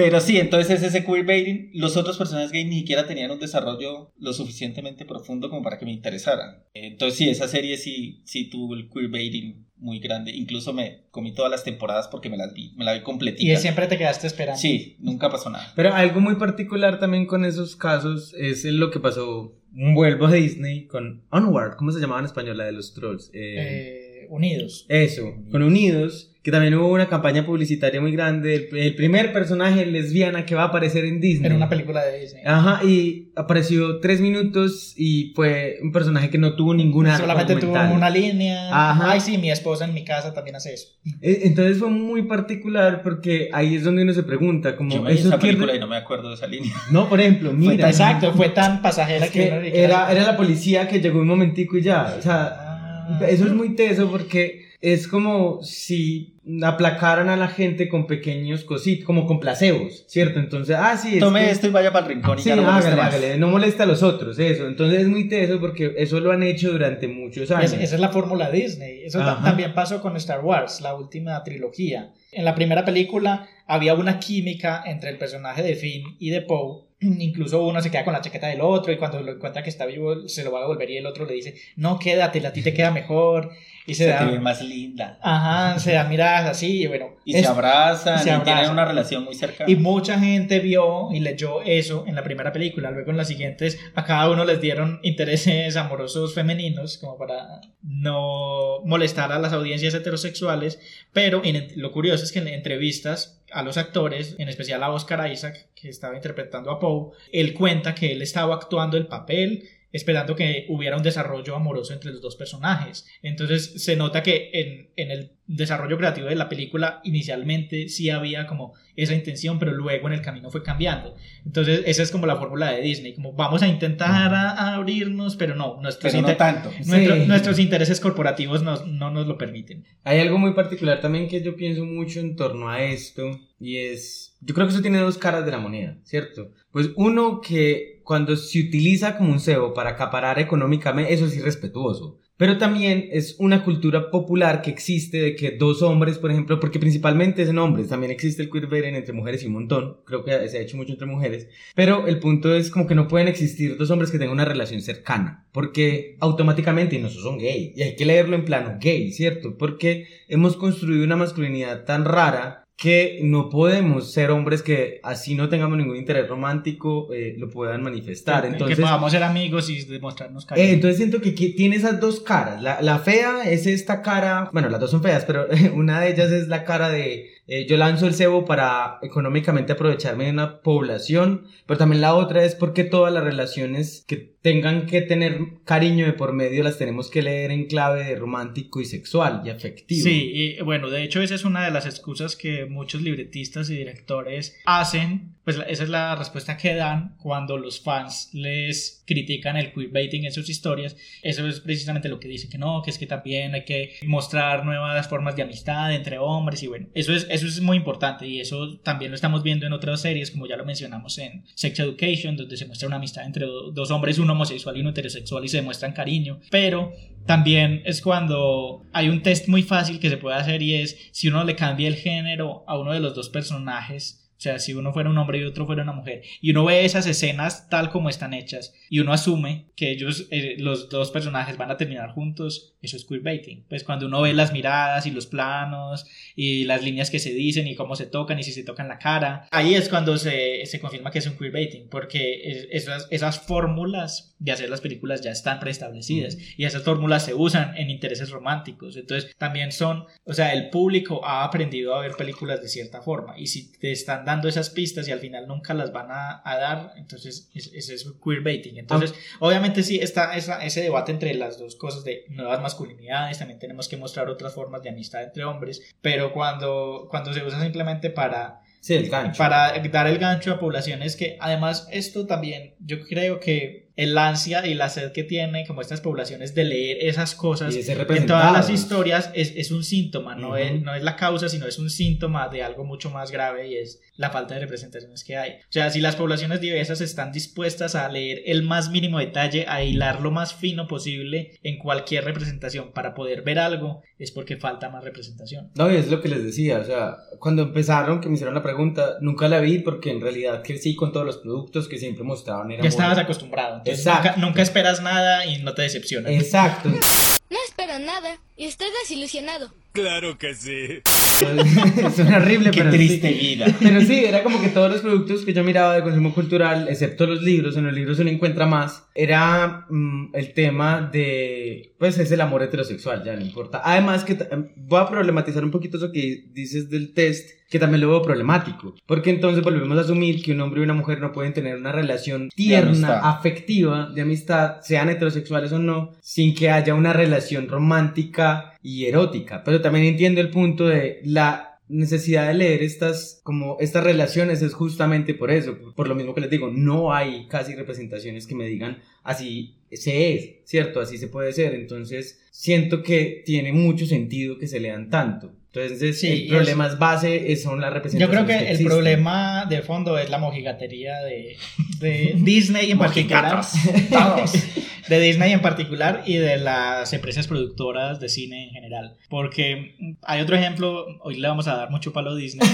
Pero sí, entonces ese queerbaiting, los otros personajes gay ni siquiera tenían un desarrollo lo suficientemente profundo como para que me interesaran. Entonces sí, esa serie sí, sí tuvo el queerbaiting muy grande. Incluso me comí todas las temporadas porque me las vi, me la vi completita. Y siempre te quedaste esperando. Sí, nunca pasó nada. Pero algo muy particular también con esos casos es lo que pasó. Vuelvo a Disney con Onward. ¿Cómo se llamaba en español la de los trolls? Eh, Eh, unidos. Eso, con Unidos, que también hubo una campaña publicitaria muy grande. El, el primer personaje lesbiana que va a aparecer en Disney. En una película de Disney. Ajá, y apareció tres minutos y fue un personaje que no tuvo ninguna. Solamente tuvo una línea. Ajá. Ay, sí, mi esposa en mi casa también hace eso. Eh, Entonces fue muy particular porque ahí es donde uno se pregunta, como Yo me eso esa película y no me acuerdo de esa línea. No, por ejemplo, Fue mira. tan- exacto, fue tan pasajera Es que, que era, era la policía que llegó un momentico y ya. O sea, Ah. eso es muy teso porque es como si aplacaran a la gente con pequeños cositos, como con placebos, ¿cierto? Entonces, ah, sí, es Tome que- esto y vaya para el rincón y Sí, ya no moleste hágale, hágale, no molesta a los otros, eso. Entonces es muy teso porque eso lo han hecho durante muchos años. es- esa es la fórmula Disney. Eso Ajá. también pasó con Star Wars, la última trilogía. En la primera película había una química entre el personaje de Finn y de Poe. *clears throat* Incluso uno se queda con la chaqueta del otro y cuando lo encuentra que está vivo se lo va a devolver y el otro le dice, no, quédate, a ti te queda mejor. Y se, Se da, te ve más linda. Ajá, se da atrás, así, y bueno. Y se abrazan, se y tienen una relación muy cercana. Y mucha gente vio y leyó eso en la primera película. Luego en las siguientes a cada uno les dieron intereses amorosos femeninos como para no molestar a las audiencias heterosexuales. Pero en- lo curioso es que en entrevistas a los actores, en especial a Oscar Isaac, que estaba interpretando a Poe, él cuenta que él estaba actuando el papel esperando que hubiera un desarrollo amoroso entre los dos personajes. Entonces se nota que en, en el desarrollo creativo de la película inicialmente sí había como esa intención, pero luego en el camino fue cambiando. Entonces esa es como la fórmula de Disney, como vamos a intentar a, a abrirnos, pero no, nuestros, Pero no inter- tanto. *laughs* nuestro- Sí. nuestros intereses corporativos nos- no nos lo permiten. Hay algo muy particular también que yo pienso mucho en torno a esto y es, yo creo que eso tiene dos caras de la moneda, ¿cierto? Pues uno que cuando se utiliza como un cebo para acaparar económicamente, eso es irrespetuoso. Pero también es una cultura popular que existe de que dos hombres, por ejemplo, porque principalmente es en hombres, también existe el queerbaiting entre mujeres y un montón, creo que se ha hecho mucho entre mujeres, pero el punto es como que no pueden existir dos hombres que tengan una relación cercana, porque automáticamente, y no son gay, y hay que leerlo en plano gay, ¿cierto? Porque hemos construido una masculinidad tan rara que no podemos ser hombres que así no tengamos ningún interés romántico eh, lo puedan manifestar. Entonces, que podamos ser amigos y demostrarnos cariño. eh, entonces siento que tiene esas dos caras. La, la fea es esta cara, bueno, las dos son feas, pero *laughs* una de ellas es la cara de eh, yo lanzo el cebo para económicamente aprovecharme de una población, pero también la otra es porque todas las relaciones que tengan que tener cariño de por medio las tenemos que leer en clave de romántico y sexual y afectivo. Sí, y bueno, de hecho esa es una de las excusas que muchos libretistas y directores hacen, pues esa es la respuesta que dan cuando los fans les critican el queerbaiting en sus historias. Eso es precisamente lo que dice que no, que es que también hay que mostrar nuevas formas de amistad entre hombres y bueno, eso es, eso es muy importante y eso también lo estamos viendo en otras series, como ya lo mencionamos en Sex Education, donde se muestra una amistad entre do- dos hombres, un homosexual y un heterosexual y se demuestran cariño, pero también es cuando hay un test muy fácil que se puede hacer y es si uno le cambia el género a uno de los dos personajes. O sea, si uno fuera un hombre y otro fuera una mujer, y uno ve esas escenas tal como están hechas, y uno asume que ellos, eh, los dos personajes, van a terminar juntos, eso es queerbaiting. Pues cuando uno ve las miradas y los planos, y las líneas que se dicen, y cómo se tocan, y si se tocan la cara, ahí es cuando se, se confirma que es un queerbaiting, porque es- esas, esas fórmulas de hacer las películas ya están preestablecidas, y esas fórmulas se usan en intereses románticos. Entonces, también son, o sea, el público ha aprendido a ver películas de cierta forma, y si te están dando esas pistas y al final nunca las van a, a dar, entonces es- ese es queerbaiting. Entonces, obviamente sí está esa- ese debate entre las dos cosas de nuevas masculinidades, también tenemos que mostrar otras formas de amistad entre hombres, pero cuando, cuando se usa simplemente para Sí, el gancho. para dar el gancho a poblaciones que además esto también yo creo que el ansia y la sed que tiene como estas poblaciones de leer esas cosas en todas las historias es, es un síntoma, no, Ujú. es, no es la causa, sino es un síntoma de algo mucho más grave y es la falta de representaciones que hay. O sea, si las poblaciones diversas están dispuestas a leer el más mínimo detalle, a hilar lo más fino posible en cualquier representación para poder ver algo, es porque falta más representación. No, y es lo que les decía, o sea, cuando empezaron, que me hicieron la pregunta, nunca la vi porque en realidad crecí con todos los productos que siempre mostraban. Era Ya estabas acostumbrado, nunca, nunca esperas nada y no te decepcionas. Exacto. No espero nada y estoy desilusionado. Claro que sí. *laughs* Suena horrible, Qué pero triste sí. vida. Pero sí, era como que todos los productos que yo miraba de consumo cultural, excepto los libros, en los libros se lo encuentra más, era mm, el tema de, pues es el amor heterosexual, ya no importa. Además que em, voy a problematizar un poquito eso que dices del test, que también lo veo problemático, porque entonces volvemos a asumir que un hombre y una mujer no pueden tener una relación tierna, amistad. afectiva, de amistad, sean heterosexuales o no, sin que haya una relación romántica y erótica. Pero también entiendo el punto de la necesidad de leer estas como estas relaciones es justamente por eso, por lo mismo que les digo, no hay casi representaciones que me digan así se es, ¿cierto? Así se puede ser, entonces siento que tiene mucho sentido que se lean tanto. Entonces, Sí, el problema es base son las Yo representaciones. creo que el existen. problema de fondo es la mojigatería de, de *laughs* Disney en particular. *laughs* De Disney en particular y de las empresas productoras de cine en general. Porque hay otro ejemplo, hoy le vamos a dar mucho palo a Disney.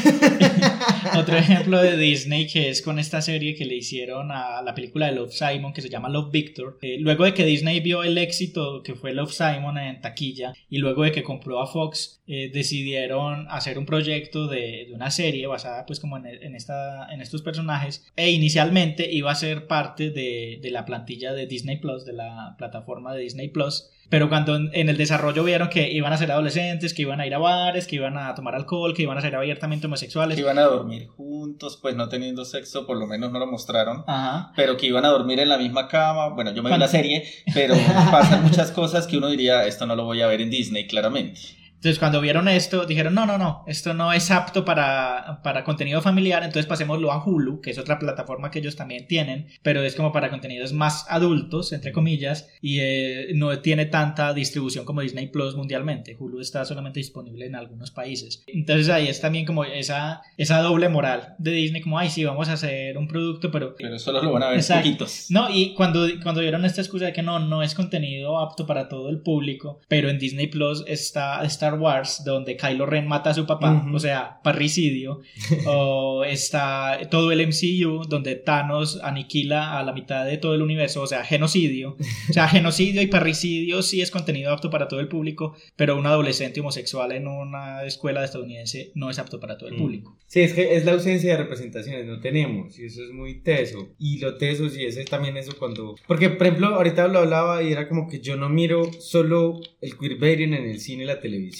*laughs* otro ejemplo de Disney que es con esta serie que le hicieron a la película de Love Simon que se llama Love Victor. Eh, luego de que Disney vio el éxito que fue Love Simon en taquilla y luego de que compró a Fox, eh, decidieron hacer un proyecto de, de, una serie basada pues como en, en, esta, en estos personajes e inicialmente iba a ser parte de, de la plantilla de Disney Plus, de la plataforma de Disney Plus. Pero cuando en el desarrollo vieron que iban a ser adolescentes, que iban a ir a bares, que iban a tomar alcohol, que iban a ser abiertamente homosexuales. Que iban a dormir juntos, pues no teniendo sexo, por lo menos no lo mostraron. Ajá. Pero que iban a dormir en la misma cama. Bueno, yo me vi la serie, pero pasan muchas cosas que uno diría, esto no lo voy a ver en Disney, claramente. Entonces cuando vieron esto dijeron, no, no, no, esto no es apto para, para contenido familiar, entonces pasémoslo a Hulu, que es otra plataforma que ellos también tienen, pero es como para contenidos más adultos, entre comillas, y eh, no tiene tanta distribución como Disney Plus mundialmente. Hulu está solamente disponible en algunos países. Entonces ahí es también como esa, esa doble moral de Disney, como, ay, sí, vamos a hacer un producto, pero... Pero solo lo van a ver Exacto. poquitos. No, y cuando, cuando dieron esta excusa de que no, no es contenido apto para todo el público, pero en Disney Plus está Star Wars, donde Kylo Ren mata a su papá, uh -huh. o sea, parricidio, *laughs* o está todo el MCU, donde Thanos aniquila a la mitad de todo el universo, o sea, genocidio. O sea, genocidio y parricidio sí es contenido apto para todo el público, pero un adolescente homosexual en una escuela estadounidense no es apto para todo el público. Sí, es que es la ausencia de representaciones, no tenemos, y eso es muy teso. Y lo teso sí es también eso cuando... Porque, por ejemplo, ahorita lo hablaba y era como que yo no miro solo el queerbaiting en el cine y la televisión.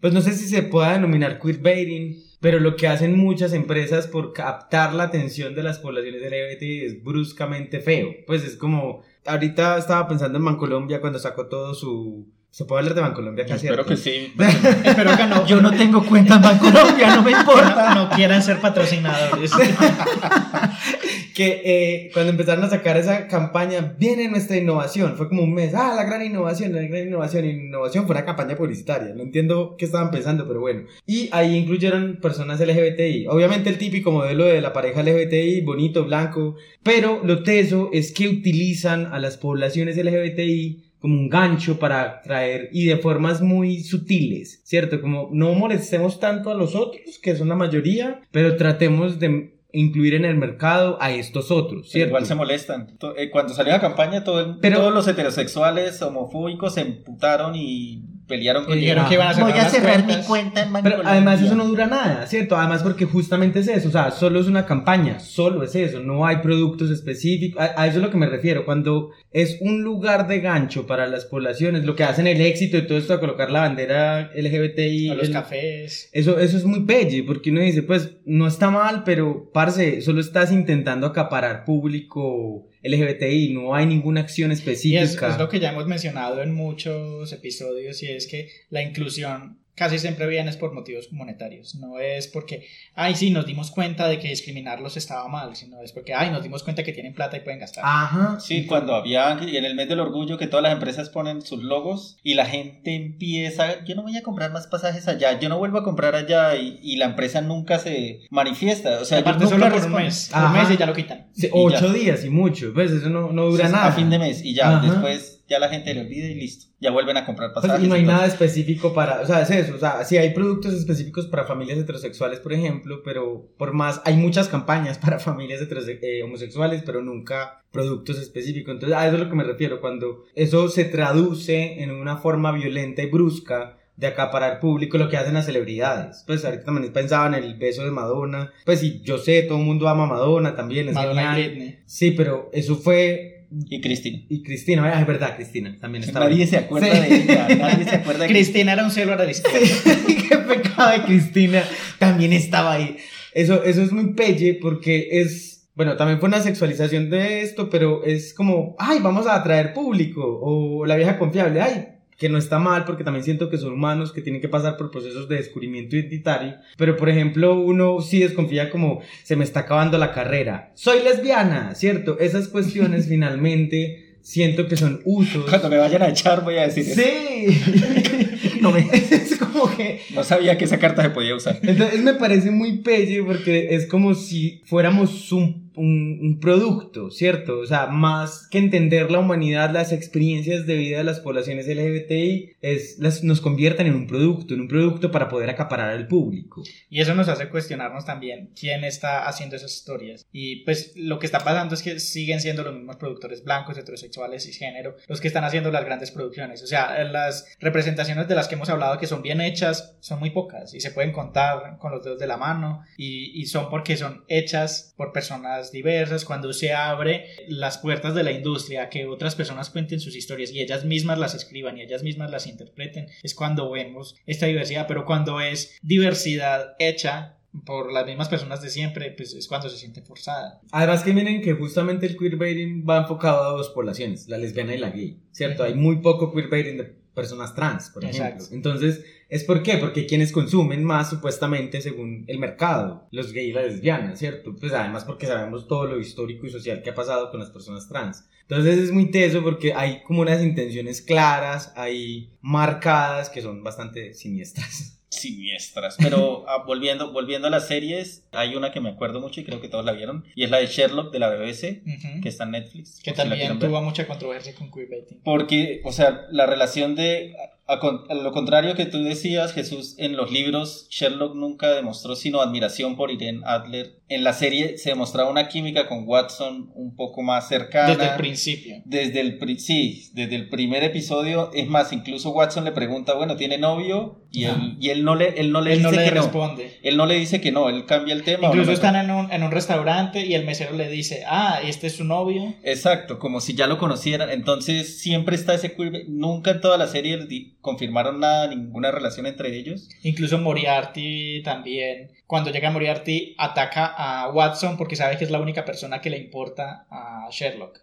Pues no sé si se pueda denominar queerbaiting, pero lo que hacen muchas empresas por captar la atención de las poblaciones LGBT es bruscamente feo. Pues es como, ahorita estaba pensando en Bancolombia cuando sacó todo su... ¿Se puede hablar de Bancolombia casi? Espero que sí. *laughs* Espero que no. Yo no tengo cuenta en Bancolombia, no me *laughs* importa. No, no quieran ser patrocinadores. *laughs* que eh, cuando empezaron a sacar esa campaña, viene nuestra innovación. Fue como un mes, ah, la gran innovación, la gran innovación. Innovación fue una campaña publicitaria. No entiendo qué estaban pensando, pero bueno. Y ahí incluyeron personas LGBTI. Obviamente el típico modelo de la pareja LGBTI, bonito, blanco. Pero lo teso es que utilizan a las poblaciones LGBTI como un gancho para traer y de formas muy sutiles, ¿cierto? Como no molestemos tanto a los otros, que son la mayoría, pero tratemos de incluir en el mercado a estos otros, ¿cierto? Igual se molestan. Cuando salió la campaña, todo el, Pero, todos los heterosexuales homofóbicos se emputaron y pelearon con dijeron que iban a cerrar Voy a cerrar mi cuenta en Pero además eso no dura nada, ¿cierto? Además porque justamente es eso, o sea, solo es una campaña, solo es eso, no hay productos específicos, a, a eso es lo que me refiero, cuando es un lugar de gancho para las poblaciones, lo que hacen el éxito y todo esto a colocar la bandera LGBTI. A los el, cafés. Eso, eso es muy pelle, porque uno dice, pues, no está mal, pero, parce, solo estás intentando acaparar público LGBTI, no hay ninguna acción específica. Y es, es, lo que ya hemos mencionado en muchos episodios y es que la inclusión casi siempre viene por motivos monetarios, no es porque, ay, sí, nos dimos cuenta de que discriminarlos estaba mal, sino es porque, ay, nos dimos cuenta que tienen plata y pueden gastar. Ajá. Sí, cuando había, y en el mes del orgullo, que todas las empresas ponen sus logos y la gente empieza, yo no voy a comprar más pasajes allá, yo no vuelvo a comprar allá y, y la empresa nunca se manifiesta, o sea, Aparte solo por un mes, un mes y ya lo quitan. Sí, ocho días y mucho, pues eso no, no dura nada. A fin de mes y ya, Ajá. después ya la gente le olvida y listo. Ya vuelven a comprar Pues, pasajes. y no hay nada específico para, o sea, es eso, o sea, sí hay productos específicos para familias heterosexuales, por ejemplo, pero por más, hay muchas campañas *laughs* para familias eh, homosexuales, pero nunca productos específicos. Entonces, a eso es lo que me refiero, cuando eso se traduce en una forma violenta y brusca de acaparar público, lo que hacen las celebridades. Pues ahorita también pensaba en el beso de Madonna, pues sí, yo sé, todo el mundo ama a Madonna también, es Madonna genial. Sí, pero eso fue... Y Cristina. Y Cristina, ah, es verdad, Cristina, también está Nadie se acuerda Sí. de ella. Nadie se acuerda de Cristina era un celo a la izquierda. *laughs* Qué pecado de Cristina. También estaba ahí. Eso, eso es muy pelle porque es. Bueno, también fue una sexualización de esto, pero es como, ay, vamos a atraer público. O la vieja confiable, ay, que no está mal porque también siento que son humanos que tienen que pasar por procesos de descubrimiento identitario. Pero, por ejemplo, uno sí desconfía como, se me está acabando la carrera. Soy lesbiana, ¿cierto? Esas cuestiones *laughs* finalmente siento que son usos. Cuando me vayan a echar voy a decir eso. Sí. *laughs* no me... *laughs* Es como que... No sabía que esa carta se podía usar. Entonces me parece muy pelle porque es como si fuéramos un, un, producto, ¿cierto? O sea, más que entender la humanidad, las experiencias de vida de las poblaciones LGBTI es, las, nos convierten en un producto, en un producto para poder acaparar al público. Y eso nos hace cuestionarnos también quién está haciendo esas historias. Y pues lo que está pasando es que siguen siendo los mismos productores blancos, heterosexuales y género los que están haciendo las grandes producciones. O sea, las representaciones de las que hemos hablado que son bien hechas son muy pocas y se pueden contar con los dedos de la mano y son porque son hechas por personas diversas. Cuando se abre las puertas de la industria que otras personas cuenten sus historias y ellas mismas las escriban y ellas mismas las interpreten, es cuando vemos esta diversidad. Pero cuando es diversidad hecha por las mismas personas de siempre, pues es cuando se siente forzada. Además que miren que justamente el queerbaiting va enfocado a dos poblaciones, la lesbiana y la gay, ¿cierto? Hay muy poco queerbaiting de personas trans, por ejemplo. Exacto. Entonces, ¿es por qué? Porque quienes consumen más supuestamente según el mercado, los gays y las lesbianas, ¿cierto? Pues además porque sabemos todo lo histórico y social que ha pasado con las personas trans. Entonces es muy teso porque hay como unas intenciones claras, hay marcadas que son bastante siniestras. *laughs* siniestras. Pero ah, volviendo, volviendo a las series, hay una que me acuerdo mucho y creo que todos la vieron, y es la de Sherlock de la BBC, que está en Netflix. Que si también tuvo mucha controversia con queerbaiting. Porque, o sea, la relación de... A, con- a lo contrario que tú decías, Jesús, en los libros Sherlock nunca demostró sino admiración por Irene Adler. En la serie se demostraba una química con Watson un poco más cercana. Desde el principio. Desde el, sí, desde el primer episodio, es más, incluso Watson le pregunta, bueno, ¿tiene novio? Y, él, y él no le, él no le Él no dice le que no. responde. Él no le dice que no, él cambia el tema. ¿o Incluso no están en un, en un restaurante y el mesero le dice, ah, este es su novio. Exacto, como si ya lo conocieran. Entonces siempre está ese. Nunca en toda la serie confirmaron nada, ninguna relación entre ellos. Incluso Moriarty también, cuando llega Moriarty, ataca a Watson porque sabe que es la única persona que le importa a Sherlock.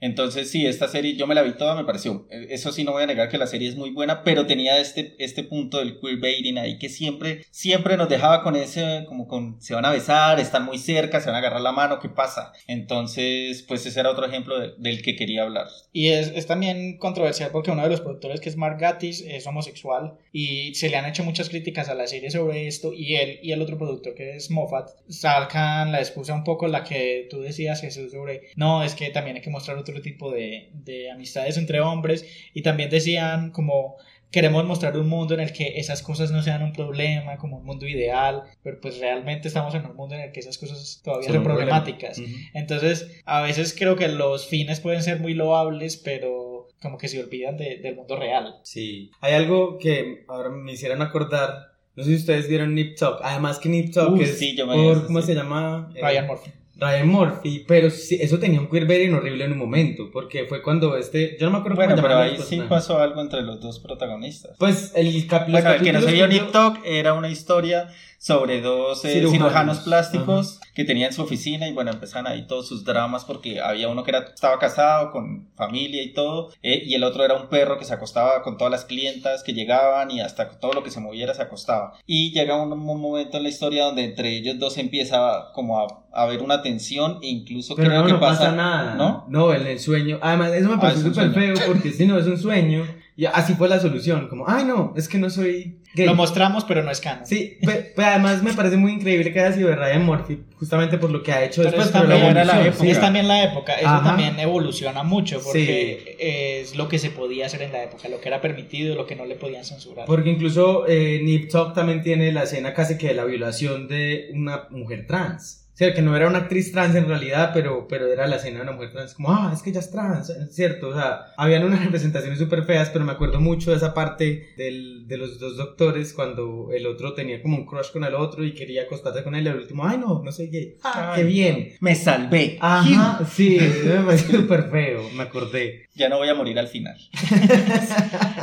Entonces sí, esta serie yo me la vi toda, me pareció. eh, Eso sí, no voy a negar que la serie es muy buena, pero tenía este, este punto del queerbaiting ahí que siempre, siempre nos dejaba con ese, como con, se van a besar, están muy cerca, se van a agarrar la mano, ¿qué pasa? Entonces, pues ese era otro ejemplo de- del que quería hablar. Y es, es también controversial porque uno de los productores, que es Mark Gatiss, es homosexual y se le han hecho muchas críticas a la serie sobre esto. Y él y el otro productor, que es Moffat, sacan la excusa un poco la que tú decías, Jesús, sobre no, es que también hay que mostrar otro tipo de, de amistades entre hombres. Y también decían como. Queremos mostrar un mundo en el que esas cosas no sean un problema, como un mundo ideal, pero pues realmente estamos en un mundo en el que esas cosas todavía Son son problemáticas. Ujú. Entonces, a veces creo que los fines pueden ser muy loables, pero como que se olvidan de- del mundo real. Sí. Hay algo que ahora me hicieron acordar. No sé si ustedes vieron Nip Tuck. Además que Nip Tuck Uh, es sí, yo me por, eso, ¿cómo sí. se llama? Eh, Ryan Murphy. Ryan Murphy. Pero sí, eso tenía un queerbaiting horrible en un momento. Porque fue cuando este... Yo no me acuerdo Bueno, pero ahí sí pasó algo entre los dos protagonistas. Pues el cap los el que no se vio Nip Tuck era una historia sobre dos eh, Cirujanos. cirujanos, plásticos que tenían su oficina y bueno, empezaron ahí todos sus dramas porque había uno que era, estaba casado con familia y todo eh, y el otro era un perro que se acostaba con todas las clientas que llegaban y hasta todo lo que se moviera se acostaba. Y llega un, un momento en la historia donde entre ellos dos empieza como a, a haber una tensión e incluso Pero creo no, que no pasa, pasa, nada. ¿no? No, en el sueño. Además, eso me Ah, un súper feo porque si no, es un sueño. *laughs* Y así fue la solución. Como, ay, no, es que no soy gay. Lo mostramos, pero no es canon. Sí, pero además me parece muy increíble que haya sido de Ryan Murphy, justamente por lo que ha hecho Pero después. es, también, la evolución, época. es también la época. Eso Ajá. también evoluciona mucho porque es lo que se podía hacer en la época, lo que era permitido, lo que no le podían censurar. Porque incluso eh, Nip Tuck también tiene la escena casi que de la violación de una mujer trans. O sea, que no era una actriz trans en realidad, pero, pero era la escena de una mujer trans. Como, ah, es que ella es trans, cierto. O sea, habían unas *laughs* representaciones súper feas, pero me acuerdo mucho de esa parte del, de los dos doctores cuando el otro tenía como un crush con el otro y quería acostarse con él. Y al último, ay, no, no soy gay. Ah, qué bien. Me salvé. Ajá, sí, *laughs* me pareció súper feo, me acordé. Ya no voy a morir al final. *laughs*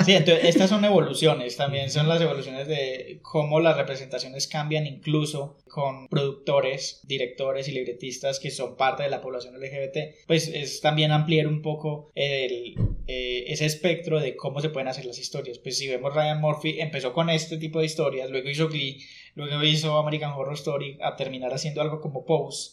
Sí, entonces estas son evoluciones, también son las evoluciones de cómo las representaciones cambian incluso con productores, directores y libretistas que son parte de la población LGBT. Pues es también ampliar un poco eh, ese espectro de cómo se pueden hacer las historias. Pues si vemos Ryan Murphy empezó con este tipo de historias, luego hizo Glee, luego hizo American Horror Story, a terminar haciendo algo como Pose,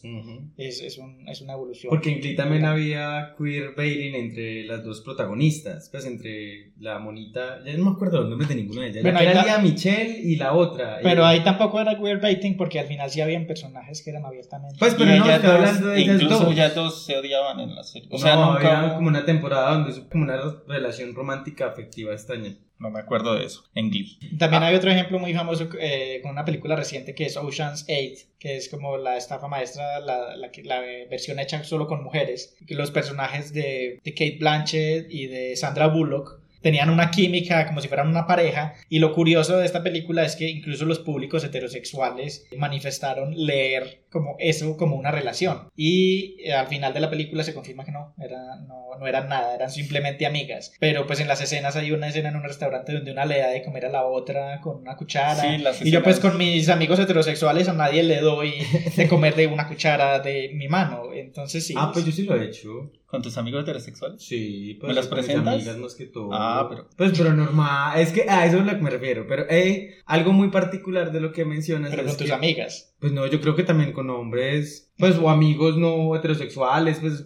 es, es, un- es una evolución. Porque en Glee también había queerbaiting entre las dos protagonistas, pues entre la monita, ya no me acuerdo los nombres de ninguna de ellas, Bueno, era Lía Michelle y la otra. Pero eh, ahí tampoco era queerbaiting porque al final sí habían personajes que eran abiertamente. Pues, Y pero no, estoy hablando de ellas incluso dos. ellas dos se odiaban en la serie. O sea, no, nunca había como una temporada donde es como una relación romántica afectiva extraña. No me acuerdo de eso, en Glee. También hay otro ejemplo muy famoso eh, con una película reciente que es Ocean's 8, que es como la estafa maestra, la, la, la versión hecha solo con mujeres. Los personajes de, de Kate Blanchett y de Sandra Bullock tenían una química como si fueran una pareja. Y lo curioso de esta película es que incluso los públicos heterosexuales manifestaron leer como eso como una relación. Y eh, al final de la película se confirma que no, era, no, no eran nada, eran simplemente amigas. Pero pues en las escenas hay una escena en un restaurante donde una le da de comer a la otra con una cuchara. Sí, las y yo pues con mis amigos heterosexuales a nadie le doy de comer de una cuchara de mi mano. Entonces sí. Ah, pues yo sí lo he hecho. ¿Con tus amigos heterosexuales? Sí, pues ¿Me presentas? amigas más que todo. Ah, pero- Pues pero normal, es que a eso es a lo que me refiero, pero eh, algo muy particular de lo que mencionas pero es con tus que- amigas. Pues no, yo creo que también con hombres, pues o amigos no heterosexuales, pues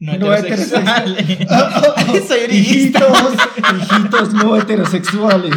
No, No heterosexuales. *laughs* soy Hijitos, hijitos no heterosexuales.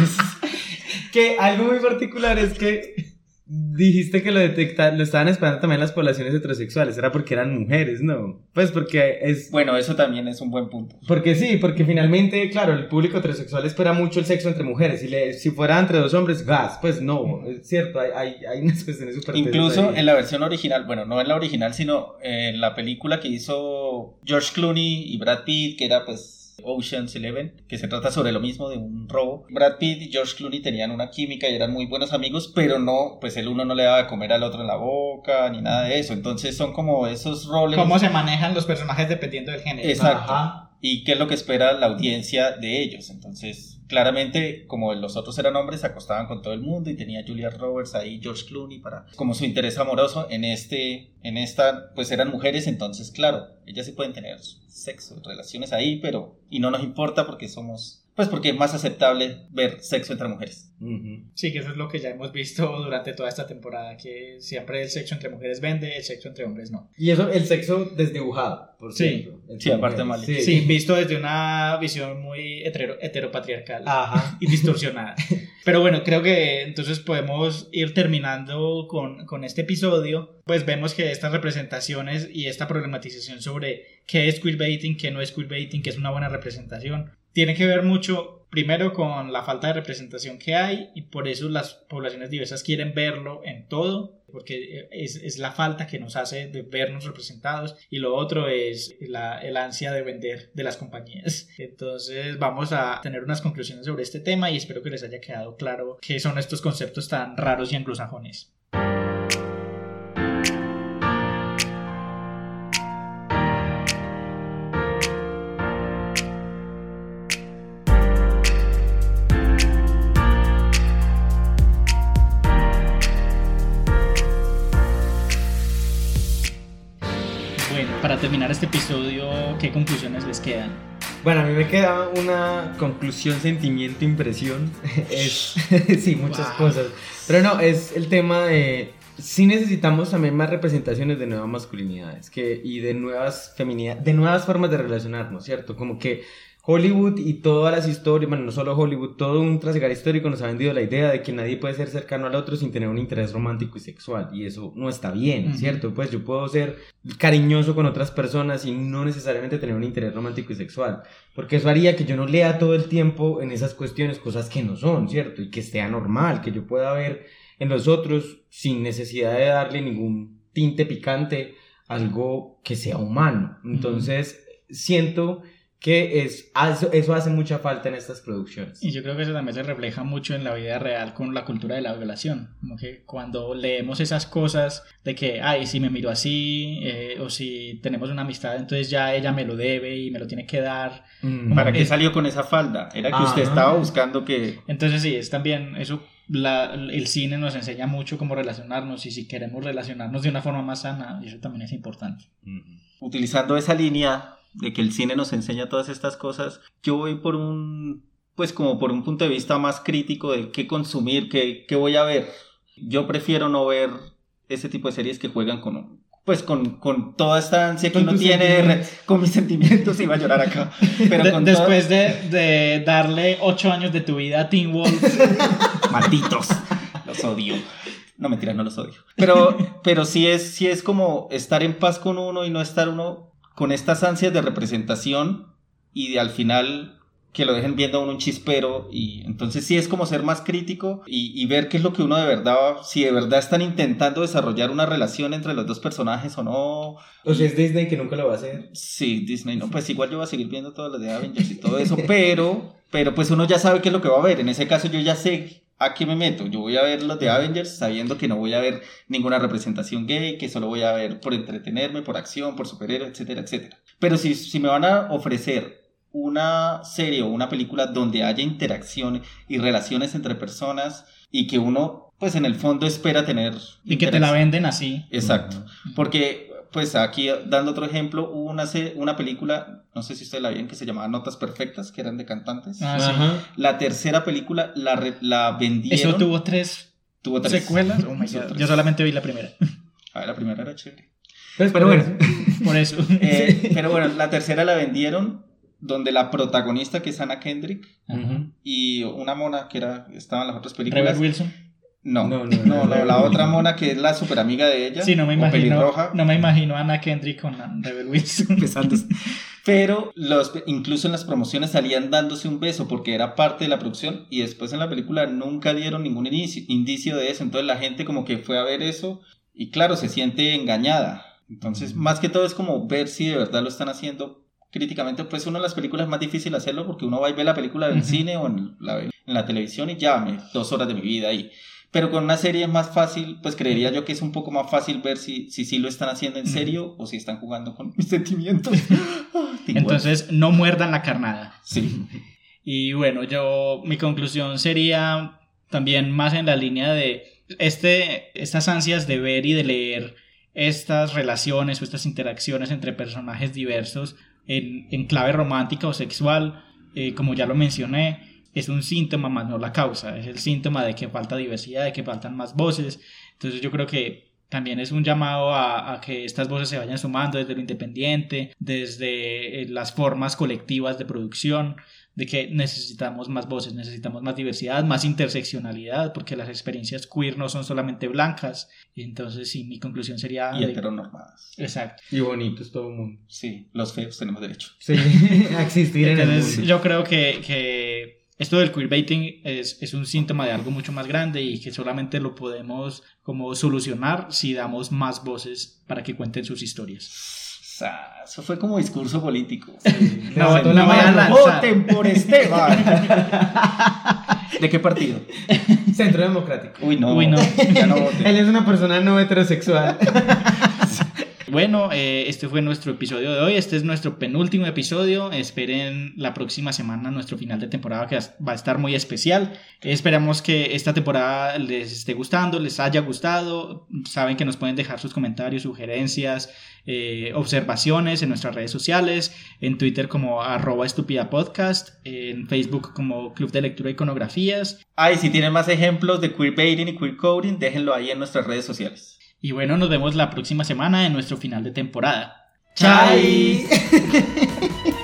que algo muy particular es que dijiste que lo detecta, lo estaban esperando también las poblaciones heterosexuales, era porque eran mujeres, ¿no? Pues porque es Bueno, eso también es un buen punto. Porque sí, porque finalmente, claro, el público heterosexual espera mucho el sexo entre mujeres. Si, le, si fuera entre dos hombres, gas, pues no, es cierto, hay, hay, hay unas *laughs* cuestiones súper Incluso en la versión original, bueno, no en la original, sino en la película que hizo George Clooney y Brad Pitt, que era pues Ocean's Eleven, que se trata sobre lo mismo de un robo. Brad Pitt y George Clooney tenían una química y eran muy buenos amigos, pero no, pues el uno no le daba de comer al otro en la boca, ni nada de eso. Entonces son como esos roles. ¿Cómo se manejan los personajes dependiendo del género? Exacto. Ajá. y qué es lo que espera la audiencia de ellos. Entonces, claramente, como los otros eran hombres, se acostaban con todo el mundo y tenía Julia Roberts ahí, George Clooney, para como su interés amoroso. En este, en esta, pues eran mujeres, entonces, claro, ellas sí pueden tener sexo, relaciones ahí, pero, y no nos importa porque somos, pues porque es más aceptable ver sexo entre mujeres. Sí, que eso es lo que ya hemos visto durante toda esta temporada, que siempre el sexo entre mujeres vende, el sexo entre hombres no. Y eso, el sexo desdibujado, por Sí. Sí, aparte mal. Sí, visto desde una visión muy hetero- heteropatriarcal. Ajá. *laughs* y distorsionada. Pero bueno, creo que entonces podemos ir terminando con, con este episodio. Pues vemos que estas representaciones y esta problematización sobre qué es queerbaiting, qué no es queerbaiting, qué es una buena representación, tiene que ver mucho primero con la falta de representación que hay y por eso las poblaciones diversas quieren verlo en todo porque es, la falta que nos hace de vernos representados y lo otro es la, el ansia de vender de las compañías. Entonces vamos a tener unas conclusiones sobre este tema y espero que les haya quedado claro qué son estos conceptos tan raros y anglosajones. ¿Qué conclusiones les quedan? Bueno, a mí me queda una conclusión, sentimiento, impresión. *laughs* Es, *laughs* sí, muchas Wow. cosas. Pero no, es el tema de... Sí necesitamos también más representaciones de nuevas masculinidades que, y de nuevas feminidades, de nuevas formas de relacionarnos, ¿cierto? Como que Hollywood y todas las historias, bueno, no solo Hollywood, todo un trasgar histórico nos ha vendido la idea de que nadie puede ser cercano al otro sin tener un interés romántico y sexual. Y eso no está bien. ¿cierto? Pues yo puedo ser cariñoso con otras personas y no necesariamente tener un interés romántico y sexual. Porque eso haría que yo no lea todo el tiempo en esas cuestiones cosas que no son, ¿cierto? Y que sea normal, que yo pueda ver en los otros sin necesidad de darle ningún tinte picante algo que sea humano. Entonces, siento que es, eso, eso hace mucha falta en estas producciones. Y yo creo que eso también se refleja mucho en la vida real con la cultura de la violación. Como que cuando leemos esas cosas de que, ay, si me miro así, eh, o si tenemos una amistad, entonces ya ella me lo debe y me lo tiene que dar. Mm. ¿Para qué Es- salió con esa falda? Era que usted estaba buscando que Entonces sí, es también eso, la- el cine nos enseña mucho cómo relacionarnos y si queremos relacionarnos de una forma más sana, eso también es importante. Utilizando esa línea de que el cine nos enseña todas estas cosas, yo voy por un, pues como por un punto de vista más crítico de qué consumir, qué, qué voy a ver. Yo prefiero no ver ese tipo de series que juegan con pues con, con toda esta ansia que uno tiene, re- con mis sentimientos, iba a llorar acá. Pero De- después de, de darle ocho años de tu vida a Teen Wolf, *laughs* Malditos. Los odio. No, mentira, no los odio. Pero, pero sí, es, sí es como estar en paz con uno y no estar uno con estas ansias de representación y de al final que lo dejen viendo a uno un chispero y entonces sí es como ser más crítico y, y ver qué es lo que uno de verdad, si de verdad están intentando desarrollar una relación entre los dos personajes o no. O sea, es Disney que nunca lo va a hacer. Sí, Disney, no, pues igual yo voy a seguir viendo todo lo de Avengers y todo eso, *laughs* pero, pero pues uno ya sabe qué es lo que va a ver. En ese caso yo ya sé a qué me meto. Yo voy a ver los de Avengers sabiendo que no voy a ver ninguna representación gay, que solo voy a ver por entretenerme, por acción, por superhéroe, etcétera, etcétera. Pero si, si me van a ofrecer una serie o una película donde haya interacción y relaciones entre personas y que uno, pues en el fondo espera tener... y que te la venden así. Exacto. Porque, pues aquí dando otro ejemplo, hubo una, una película, no sé si ustedes la vieron, que se llamaba Notas Perfectas, que eran de cantantes. Ah, sí. La tercera película la, re- la vendieron. Eso tuvo tres tuvo tres. secuelas. Oh my God. Yo solamente vi la primera. A ver, la primera era chévere. Pues, Pero por bueno. eso. Por eso. Eh, *laughs* Pero bueno, la tercera la vendieron donde la protagonista, que es Anna Kendrick, y una mona que era, estaba en las otras películas. Rebel Wilson. No, No, no, no, no, no, no, la otra mona que es la super amiga de ella. Sí, no me o imagino. pelirroja. No me imagino a Anna Kendrick con Rebel Wilson. *laughs* besándose. Pero los, incluso en las promociones salían dándose un beso porque era parte de la producción y después en la película nunca dieron ningún inicio- indicio de eso. Entonces la gente como que fue a ver eso y claro, se siente engañada. Entonces, más que todo es como ver si de verdad lo están haciendo críticamente. Pues una de las películas es más difícil hacerlo porque uno va y ve la película en el cine o en la, en la televisión y ya, me, dos horas de mi vida ahí. Pero con una serie es más fácil, pues creería yo que es un poco más fácil ver si si, sí lo están haciendo en serio o si están jugando con mis sentimientos. *laughs* Ah. Entonces, no muerdan la carnada. sí. *laughs* Y bueno, yo, mi conclusión sería también más en la línea de este, estas ansias de ver y de leer estas relaciones o estas interacciones entre personajes diversos en, en clave romántica o sexual, eh, como ya lo mencioné, es un síntoma más no la causa, es el síntoma de que falta diversidad, de que faltan más voces. Entonces yo creo que también es un llamado a, a que estas voces se vayan sumando desde lo independiente, desde eh, las formas colectivas de producción, de que necesitamos más voces, necesitamos más diversidad, más interseccionalidad, porque las experiencias queer no son solamente blancas. Entonces, sí, mi conclusión sería... Y de- heteronormadas. Exacto. Y bonitos todo el mundo. Sí, los feos tenemos derecho. Sí, *laughs* a existir en el Entonces, mundo. yo creo que, que esto del queerbaiting es, es un síntoma de algo mucho más grande y que solamente lo podemos como solucionar si damos más voces para que cuenten sus historias. O sea, eso fue como discurso político. Levantó *laughs* no a mano. lanzar. ¡Voten por Esteban! *laughs* ¿De qué partido? Centro Democrático. Uy, no. Uy, no. Ya no voten. *laughs* Él es una persona no heterosexual. Bueno, eh, este fue nuestro episodio de hoy. Este es nuestro penúltimo episodio. Esperen la próxima semana nuestro final de temporada que va a estar muy especial. Esperamos que esta temporada les esté gustando, les haya gustado. Saben que nos pueden dejar sus comentarios, sugerencias, eh, observaciones en nuestras redes sociales, en Twitter como arroba podcast, en Facebook como Club de Lectura e Iconografías. Ay, si tienen más ejemplos de queerbaiting y queercoding, déjenlo ahí en nuestras redes sociales. Y bueno, nos vemos la próxima semana en nuestro final de temporada. Chai. *laughs*